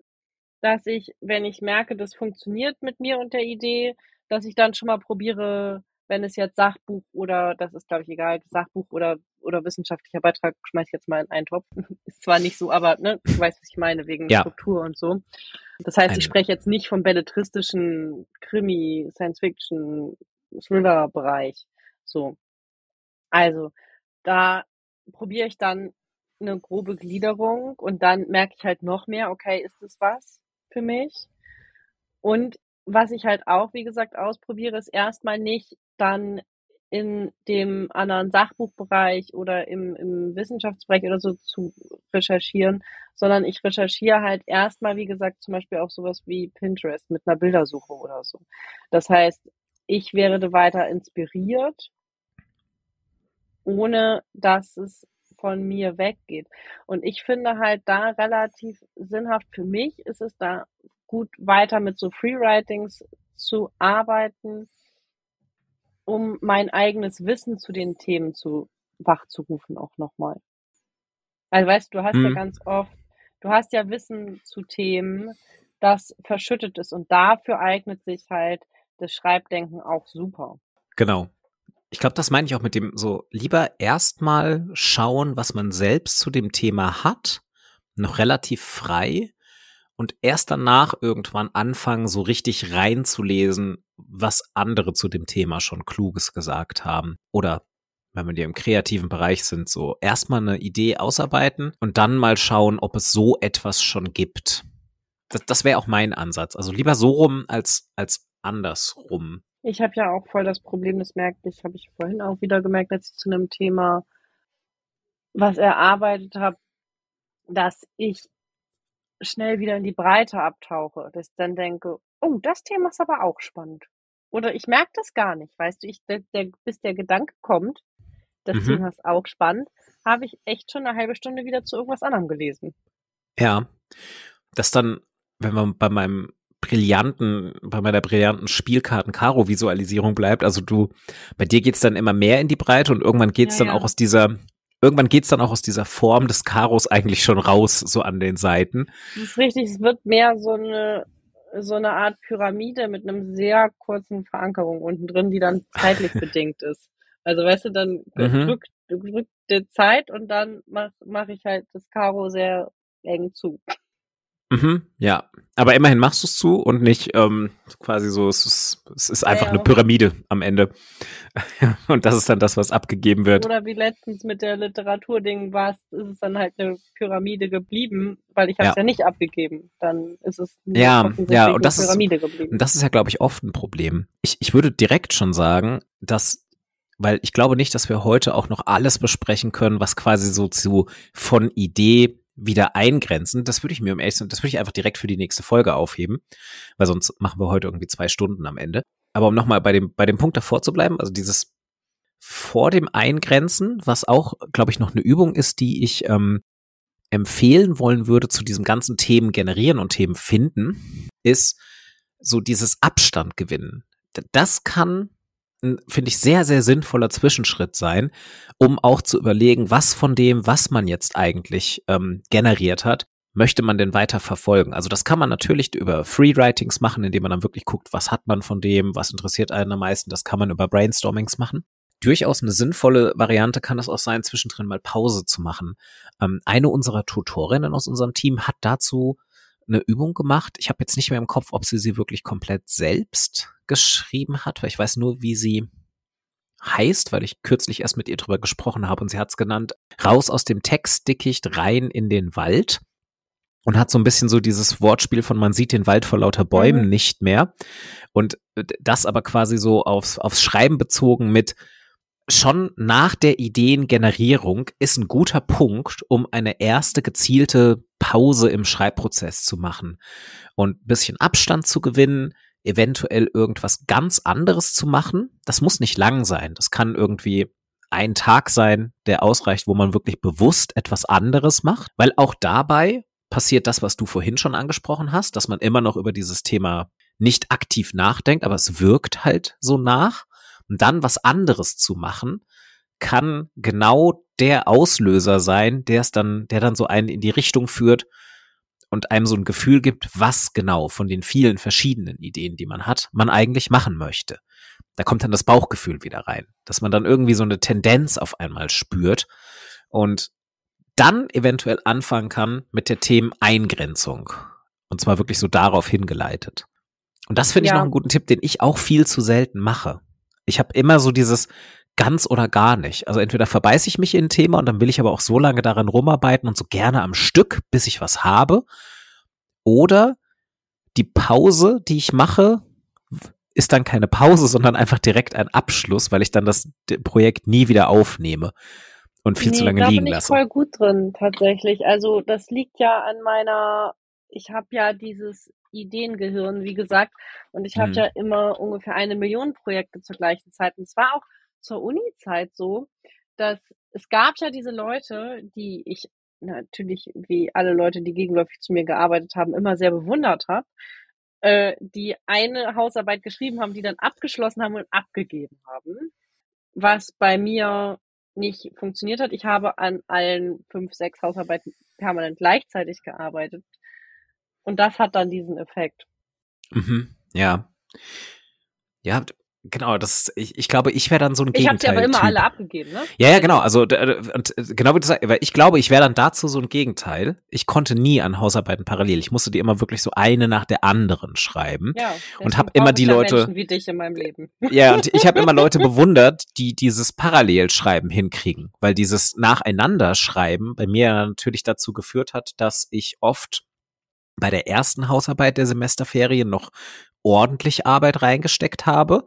dass ich, wenn ich merke, das funktioniert mit mir und der Idee, dass ich dann schon mal probiere, wenn es jetzt Sachbuch oder, das ist glaube ich egal, Sachbuch oder, oder wissenschaftlicher Beitrag, schmeiß ich jetzt mal in einen Topf. ist zwar nicht so, aber ne, du weißt, was ich meine, wegen ja. Struktur und so. Das heißt, ich spreche jetzt nicht vom belletristischen Krimi, Science-Fiction, Thriller-Bereich. So. Also, da probiere ich dann eine grobe Gliederung und dann merke ich halt noch mehr, okay, ist das was für mich? Und was ich halt auch, wie gesagt, ausprobiere, ist erstmal nicht dann in dem anderen Sachbuchbereich oder im, im Wissenschaftsbereich oder so zu recherchieren, sondern ich recherchiere halt erstmal, wie gesagt, zum Beispiel auf sowas wie Pinterest mit einer Bildersuche oder so. Das heißt, ich werde weiter inspiriert, ohne dass es von mir weggeht. Und ich finde halt da relativ sinnhaft für mich ist es da gut weiter mit so Freewritings zu arbeiten, um mein eigenes Wissen zu den Themen zu wachzurufen auch nochmal. Also weißt du, du hast mhm. ja ganz oft, du hast ja Wissen zu Themen, das verschüttet ist und dafür eignet sich halt das Schreibdenken auch super. Genau. Ich glaube, das meine ich auch mit dem so lieber erstmal schauen, was man selbst zu dem Thema hat, noch relativ frei und erst danach irgendwann anfangen, so richtig reinzulesen, was andere zu dem Thema schon Kluges gesagt haben. Oder wenn wir im kreativen Bereich sind, so erstmal eine Idee ausarbeiten und dann mal schauen, ob es so etwas schon gibt. Das, das wäre auch mein Ansatz. Also lieber so rum als, als andersrum. Ich habe ja auch voll das Problem, das merkte ich, habe ich vorhin auch wieder gemerkt, als ich zu einem Thema was erarbeitet habe, dass ich schnell wieder in die Breite abtauche, dass ich dann denke, oh, das Thema ist aber auch spannend. Oder ich merke das gar nicht, weißt du, ich, der, der, bis der Gedanke kommt, das mhm. Thema ist auch spannend, habe ich echt schon eine halbe Stunde wieder zu irgendwas anderem gelesen. Ja, das dann, wenn man bei meinem brillanten, bei meiner brillanten Spielkarten-Karo-Visualisierung bleibt, also du, bei dir geht's dann immer mehr in die Breite und irgendwann geht's ja, dann ja. auch aus dieser irgendwann geht's dann auch aus dieser Form des Karos eigentlich schon raus, so an den Seiten. Das ist richtig, es wird mehr so eine, so eine Art Pyramide mit einem sehr kurzen Verankerung unten drin, die dann zeitlich bedingt ist. Also weißt du, dann mhm. drückt, drückt die Zeit und dann mache mach ich halt das Karo sehr eng zu. Mhm, ja, aber immerhin machst du es zu und nicht ähm, quasi so, es ist, es ist einfach ja, ja. eine Pyramide am Ende. und das ist dann das, was abgegeben wird. Oder wie letztens mit der Literaturding war es, ist es dann halt eine Pyramide geblieben, weil ich habe es ja. ja. nicht abgegeben. Dann ist es ja, ja, und das Pyramide ist, geblieben. Und das ist ja, glaube ich, oft ein Problem. Ich, ich würde direkt schon sagen, dass weil ich glaube nicht, dass wir heute auch noch alles besprechen können, was quasi so zu von Idee wieder eingrenzen, das würde ich mir um ehrlich das würde ich einfach direkt für die nächste Folge aufheben, weil sonst machen wir heute irgendwie zwei Stunden am Ende. Aber um nochmal bei dem, bei dem Punkt davor zu bleiben, also dieses vor dem Eingrenzen, was auch, glaube ich, noch eine Übung ist, die ich ähm, empfehlen wollen würde zu diesem ganzen Themen generieren und Themen finden, ist so dieses Abstand gewinnen. Das kann finde ich, sehr, sehr sinnvoller Zwischenschritt sein, um auch zu überlegen, was von dem, was man jetzt eigentlich ähm, generiert hat, möchte man denn weiter verfolgen? Also das kann man natürlich über Freewritings machen, indem man dann wirklich guckt, was hat man von dem, was interessiert einen am meisten. Das kann man über Brainstormings machen. Durchaus eine sinnvolle Variante kann es auch sein, zwischendrin mal Pause zu machen. Ähm, eine unserer Tutorinnen aus unserem Team hat dazu eine Übung gemacht. Ich habe jetzt nicht mehr im Kopf, ob sie sie wirklich komplett selbst geschrieben hat, weil ich weiß nur, wie sie heißt, weil ich kürzlich erst mit ihr drüber gesprochen habe und sie hat es genannt, raus aus dem Textdickicht rein in den Wald und hat so ein bisschen so dieses Wortspiel von man sieht den Wald vor lauter Bäumen mhm. nicht mehr und das aber quasi so aufs, aufs Schreiben bezogen mit schon nach der Ideengenerierung ist ein guter Punkt, um eine erste gezielte Pause im Schreibprozess zu machen und ein bisschen Abstand zu gewinnen, eventuell irgendwas ganz anderes zu machen. Das muss nicht lang sein. Das kann irgendwie ein Tag sein, der ausreicht, wo man wirklich bewusst etwas anderes macht, weil auch dabei passiert das, was du vorhin schon angesprochen hast, dass man immer noch über dieses Thema nicht aktiv nachdenkt, aber es wirkt halt so nach. Und dann was anderes zu machen, kann genau der Auslöser sein, der es dann, der dann so einen in die Richtung führt und einem so ein Gefühl gibt, was genau von den vielen verschiedenen Ideen, die man hat, man eigentlich machen möchte. Da kommt dann das Bauchgefühl wieder rein, dass man dann irgendwie so eine Tendenz auf einmal spürt und dann eventuell anfangen kann mit der Themeneingrenzung. Und zwar wirklich so darauf hingeleitet. Und das finde ich ja. noch einen guten Tipp, den ich auch viel zu selten mache. Ich habe immer so dieses ganz oder gar nicht. Also entweder verbeiße ich mich in ein Thema und dann will ich aber auch so lange daran rumarbeiten und so gerne am Stück, bis ich was habe. Oder die Pause, die ich mache, ist dann keine Pause, sondern einfach direkt ein Abschluss, weil ich dann das Projekt nie wieder aufnehme und viel nee, zu lange liegen lasse. Da bin ich voll gut drin tatsächlich. Also das liegt ja an meiner, ich habe ja dieses Ideengehirn, wie gesagt. Und ich hatte hm. ja immer ungefähr eine Million Projekte zur gleichen Zeit. Und es war auch zur Uni-Zeit so, dass es gab ja diese Leute, die ich natürlich, wie alle Leute, die gegenläufig zu mir gearbeitet haben, immer sehr bewundert habe, äh, die eine Hausarbeit geschrieben haben, die dann abgeschlossen haben und abgegeben haben. Was bei mir nicht funktioniert hat. Ich habe an allen fünf, sechs Hausarbeiten permanent gleichzeitig gearbeitet. Und das hat dann diesen Effekt. Mhm, ja. Ja, Genau, das ich, ich glaube, ich wäre dann so ein Gegenteil. Ich habe sie aber immer alle abgegeben, ne? Ja, ja, genau. Also und äh, genau wie du sagst, weil ich glaube, ich wäre dann dazu so ein Gegenteil. Ich konnte nie an Hausarbeiten parallel. Ich musste die immer wirklich so eine nach der anderen schreiben ja, und habe immer die Leute Menschen wie dich in meinem Leben. Ja, und ich habe immer Leute bewundert, die dieses Parallelschreiben hinkriegen, weil dieses nacheinander Schreiben bei mir natürlich dazu geführt hat, dass ich oft bei der ersten Hausarbeit der Semesterferien noch ordentlich Arbeit reingesteckt habe.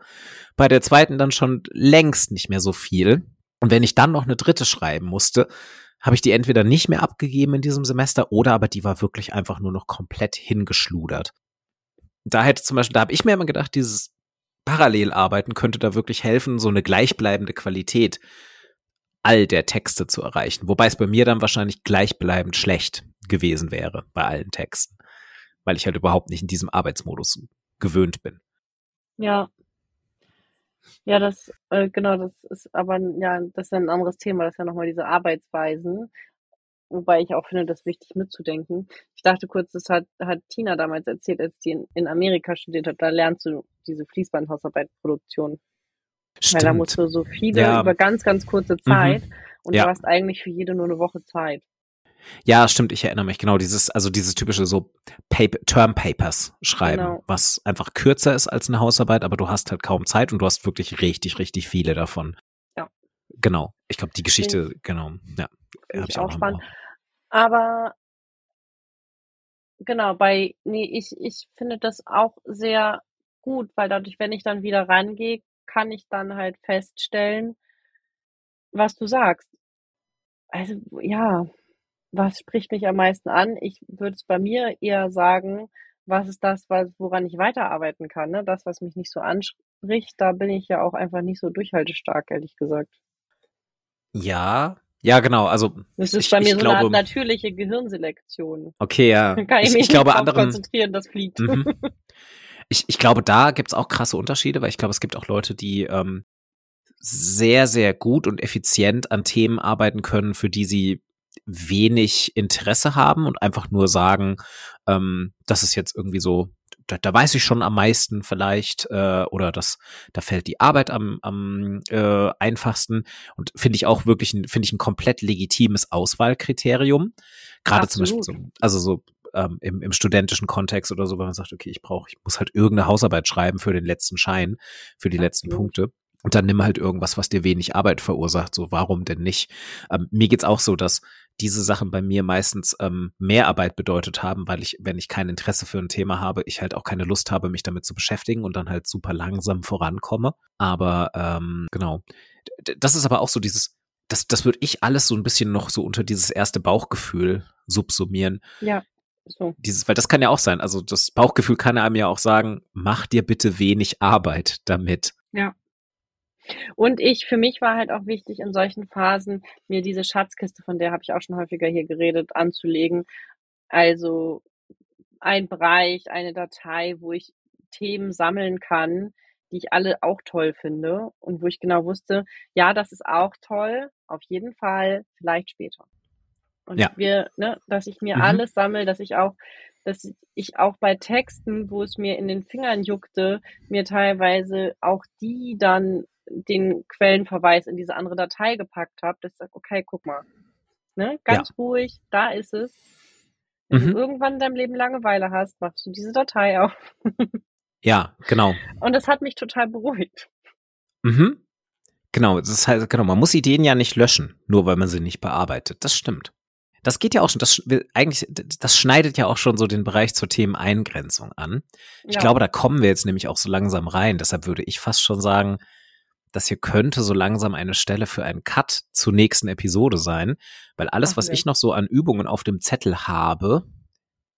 Bei der zweiten dann schon längst nicht mehr so viel. Und wenn ich dann noch eine dritte schreiben musste, habe ich die entweder nicht mehr abgegeben in diesem Semester oder aber die war wirklich einfach nur noch komplett hingeschludert. Da hätte zum Beispiel, da habe ich mir immer gedacht, dieses Parallelarbeiten könnte da wirklich helfen, so eine gleichbleibende Qualität all der Texte zu erreichen. Wobei es bei mir dann wahrscheinlich gleichbleibend schlecht gewesen wäre bei allen Texten, weil ich halt überhaupt nicht in diesem Arbeitsmodus gewöhnt bin. Ja. Ja, das, äh, genau, das ist aber, ja, das ist ein anderes Thema, das ist ja nochmal diese Arbeitsweisen. Wobei ich auch finde, das ist wichtig mitzudenken. Ich dachte kurz, das hat, hat Tina damals erzählt, als die in, in Amerika studiert hat, da lernst du diese Fließbandhausarbeitproduktion. Weil da musst du so viele ja. über ganz, ganz kurze Zeit mhm. und ja. du hast eigentlich für jede nur eine Woche Zeit. Ja, stimmt, ich erinnere mich genau. Dieses, also dieses typische so Paper, Term Papers schreiben, genau. was einfach kürzer ist als eine Hausarbeit, aber du hast halt kaum Zeit und du hast wirklich richtig, richtig viele davon. Ja. Genau. Ich glaube, die Geschichte, Find, genau, ja. Habe ich auch, auch spannend. Aber genau, bei, nee, ich, ich finde das auch sehr gut, weil dadurch, wenn ich dann wieder rangehe, kann ich dann halt feststellen, was du sagst. Also, ja, was spricht mich am meisten an? Ich würde es bei mir eher sagen, was ist das, woran ich weiterarbeiten kann, ne? Das, was mich nicht so anspricht, da bin ich ja auch einfach nicht so durchhaltestark, ehrlich gesagt. Ja, ja, genau. Also das ist ich, bei mir so glaube, eine natürliche Gehirnselektion. Okay, ja. Dann kann ich, ich mich ich glaube, anderen, konzentrieren, das fliegt. Mhm. Ich, ich glaube, da gibt's auch krasse Unterschiede, weil ich glaube, es gibt auch Leute, die ähm, sehr, sehr gut und effizient an Themen arbeiten können, für die sie wenig Interesse haben und einfach nur sagen, ähm, das ist jetzt irgendwie so, da, da weiß ich schon am meisten vielleicht äh, oder das, da fällt die Arbeit am, am äh, einfachsten und finde ich auch wirklich ein, finde ich ein komplett legitimes Auswahlkriterium. Gerade zum Beispiel so, also so ähm, im, im studentischen Kontext oder so, wenn man sagt, okay, ich brauche, ich muss halt irgendeine Hausarbeit schreiben für den letzten Schein, für die Absolut. letzten Punkte Und dann nimm halt irgendwas, was dir wenig Arbeit verursacht. So, warum denn nicht? Ähm, mir geht's auch so, dass diese Sachen bei mir meistens ähm, mehr Arbeit bedeutet haben, weil ich, wenn ich kein Interesse für ein Thema habe, ich halt auch keine Lust habe, mich damit zu beschäftigen und dann halt super langsam vorankomme. Aber ähm, genau. Das ist aber auch so dieses, das, das würde ich alles so ein bisschen noch so unter dieses erste Bauchgefühl subsumieren. Ja. So. Dieses, weil das kann ja auch sein. Also das Bauchgefühl kann einem ja auch sagen, mach dir bitte wenig Arbeit damit. Ja. Und ich, für mich war halt auch wichtig, in solchen Phasen mir diese Schatzkiste, von der habe ich auch schon häufiger hier geredet, anzulegen. Also ein Bereich, eine Datei, wo ich Themen sammeln kann, die ich alle auch toll finde und wo ich genau wusste, ja, das ist auch toll, auf jeden Fall, vielleicht später. Und Ja. wir, ne, dass ich mir Mhm. alles sammle, dass ich auch, dass ich auch bei Texten, wo es mir in den Fingern juckte, mir teilweise auch die dann den Quellenverweis in diese andere Datei gepackt habe, dass ich sage, okay, guck mal, ne, ganz ruhig, da ist es. Wenn Mhm. du irgendwann in deinem Leben Langeweile hast, machst du diese Datei auf. Ja, genau. Und das hat mich total beruhigt. Mhm. Genau, das ist halt, genau, man muss Ideen ja nicht löschen, nur weil man sie nicht bearbeitet. Das stimmt. Das geht ja auch schon, das eigentlich, das schneidet ja auch schon so den Bereich zur Themeneingrenzung an. Ich Ja. glaube, da kommen wir jetzt nämlich auch so langsam rein. Deshalb würde ich fast schon sagen, das hier könnte so langsam eine Stelle für einen Cut zur nächsten Episode sein, weil alles, Machen was wir. ich noch so an Übungen auf dem Zettel habe,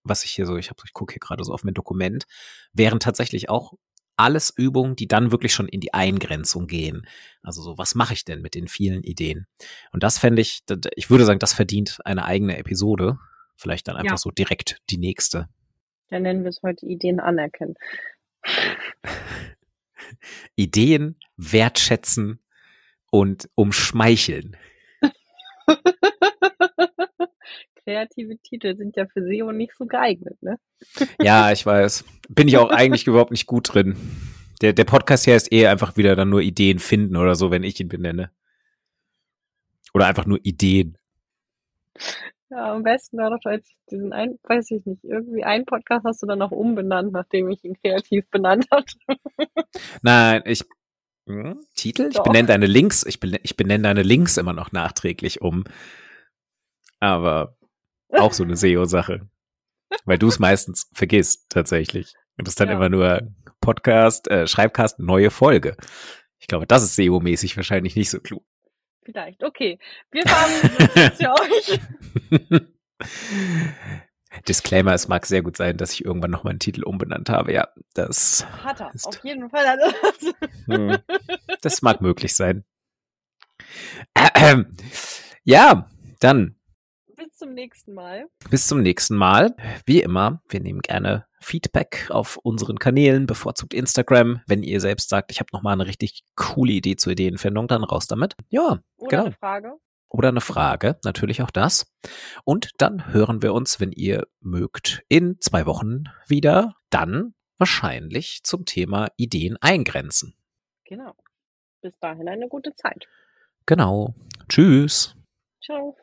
was ich hier so, ich habe, ich gucke hier gerade so auf mein Dokument, wären tatsächlich auch alles Übungen, die dann wirklich schon in die Eingrenzung gehen. Also so, was mache ich denn mit den vielen Ideen? Und das fände ich, ich würde sagen, das verdient eine eigene Episode. Vielleicht dann einfach Ja. so direkt die nächste. Dann nennen wir es heute Ideen anerkennen. Ideen wertschätzen und umschmeicheln. Kreative Titel sind ja für SEO nicht so geeignet, ne? Ja, ich weiß. Bin ich auch eigentlich überhaupt nicht gut drin. Der, der Podcast hier ist eher einfach wieder dann nur Ideen finden oder so, wenn ich ihn benenne. Oder einfach nur Ideen. Ja, am besten war doch als ich diesen ein, weiß ich nicht, irgendwie einen Podcast hast du dann auch umbenannt, nachdem ich ihn kreativ benannt hatte. Nein, ich. Hm, Titel? Ich Doch. benenne deine Links, ich, benenne, ich benenne deine Links immer noch nachträglich um. Aber auch so eine SEO-Sache. Weil du es meistens vergisst, tatsächlich. Und das ist dann Ja. immer nur Podcast, äh, Schreibcast, neue Folge. Ich glaube, das ist SEO-mäßig wahrscheinlich nicht so klug. Vielleicht. Okay. Wir uns für euch. Disclaimer, es mag sehr gut sein, dass ich irgendwann noch meinen Titel umbenannt habe. Ja, das, Hat er. Ist- Auf jeden Fall hat er das. hm, das mag möglich sein. Ja, dann zum nächsten Mal. bis zum nächsten Mal. Wie immer, wir nehmen gerne Feedback auf unseren Kanälen, bevorzugt Instagram. Wenn ihr selbst sagt, ich habe noch mal eine richtig coole Idee zur Ideenfindung, dann raus damit. Ja, Oder Genau. eine Frage. oder eine Frage, natürlich auch das. Und dann hören wir uns, wenn ihr mögt, in zwei Wochen wieder. Dann wahrscheinlich zum Thema Ideen eingrenzen. Genau. Bis dahin eine gute Zeit. Genau. Tschüss. Ciao.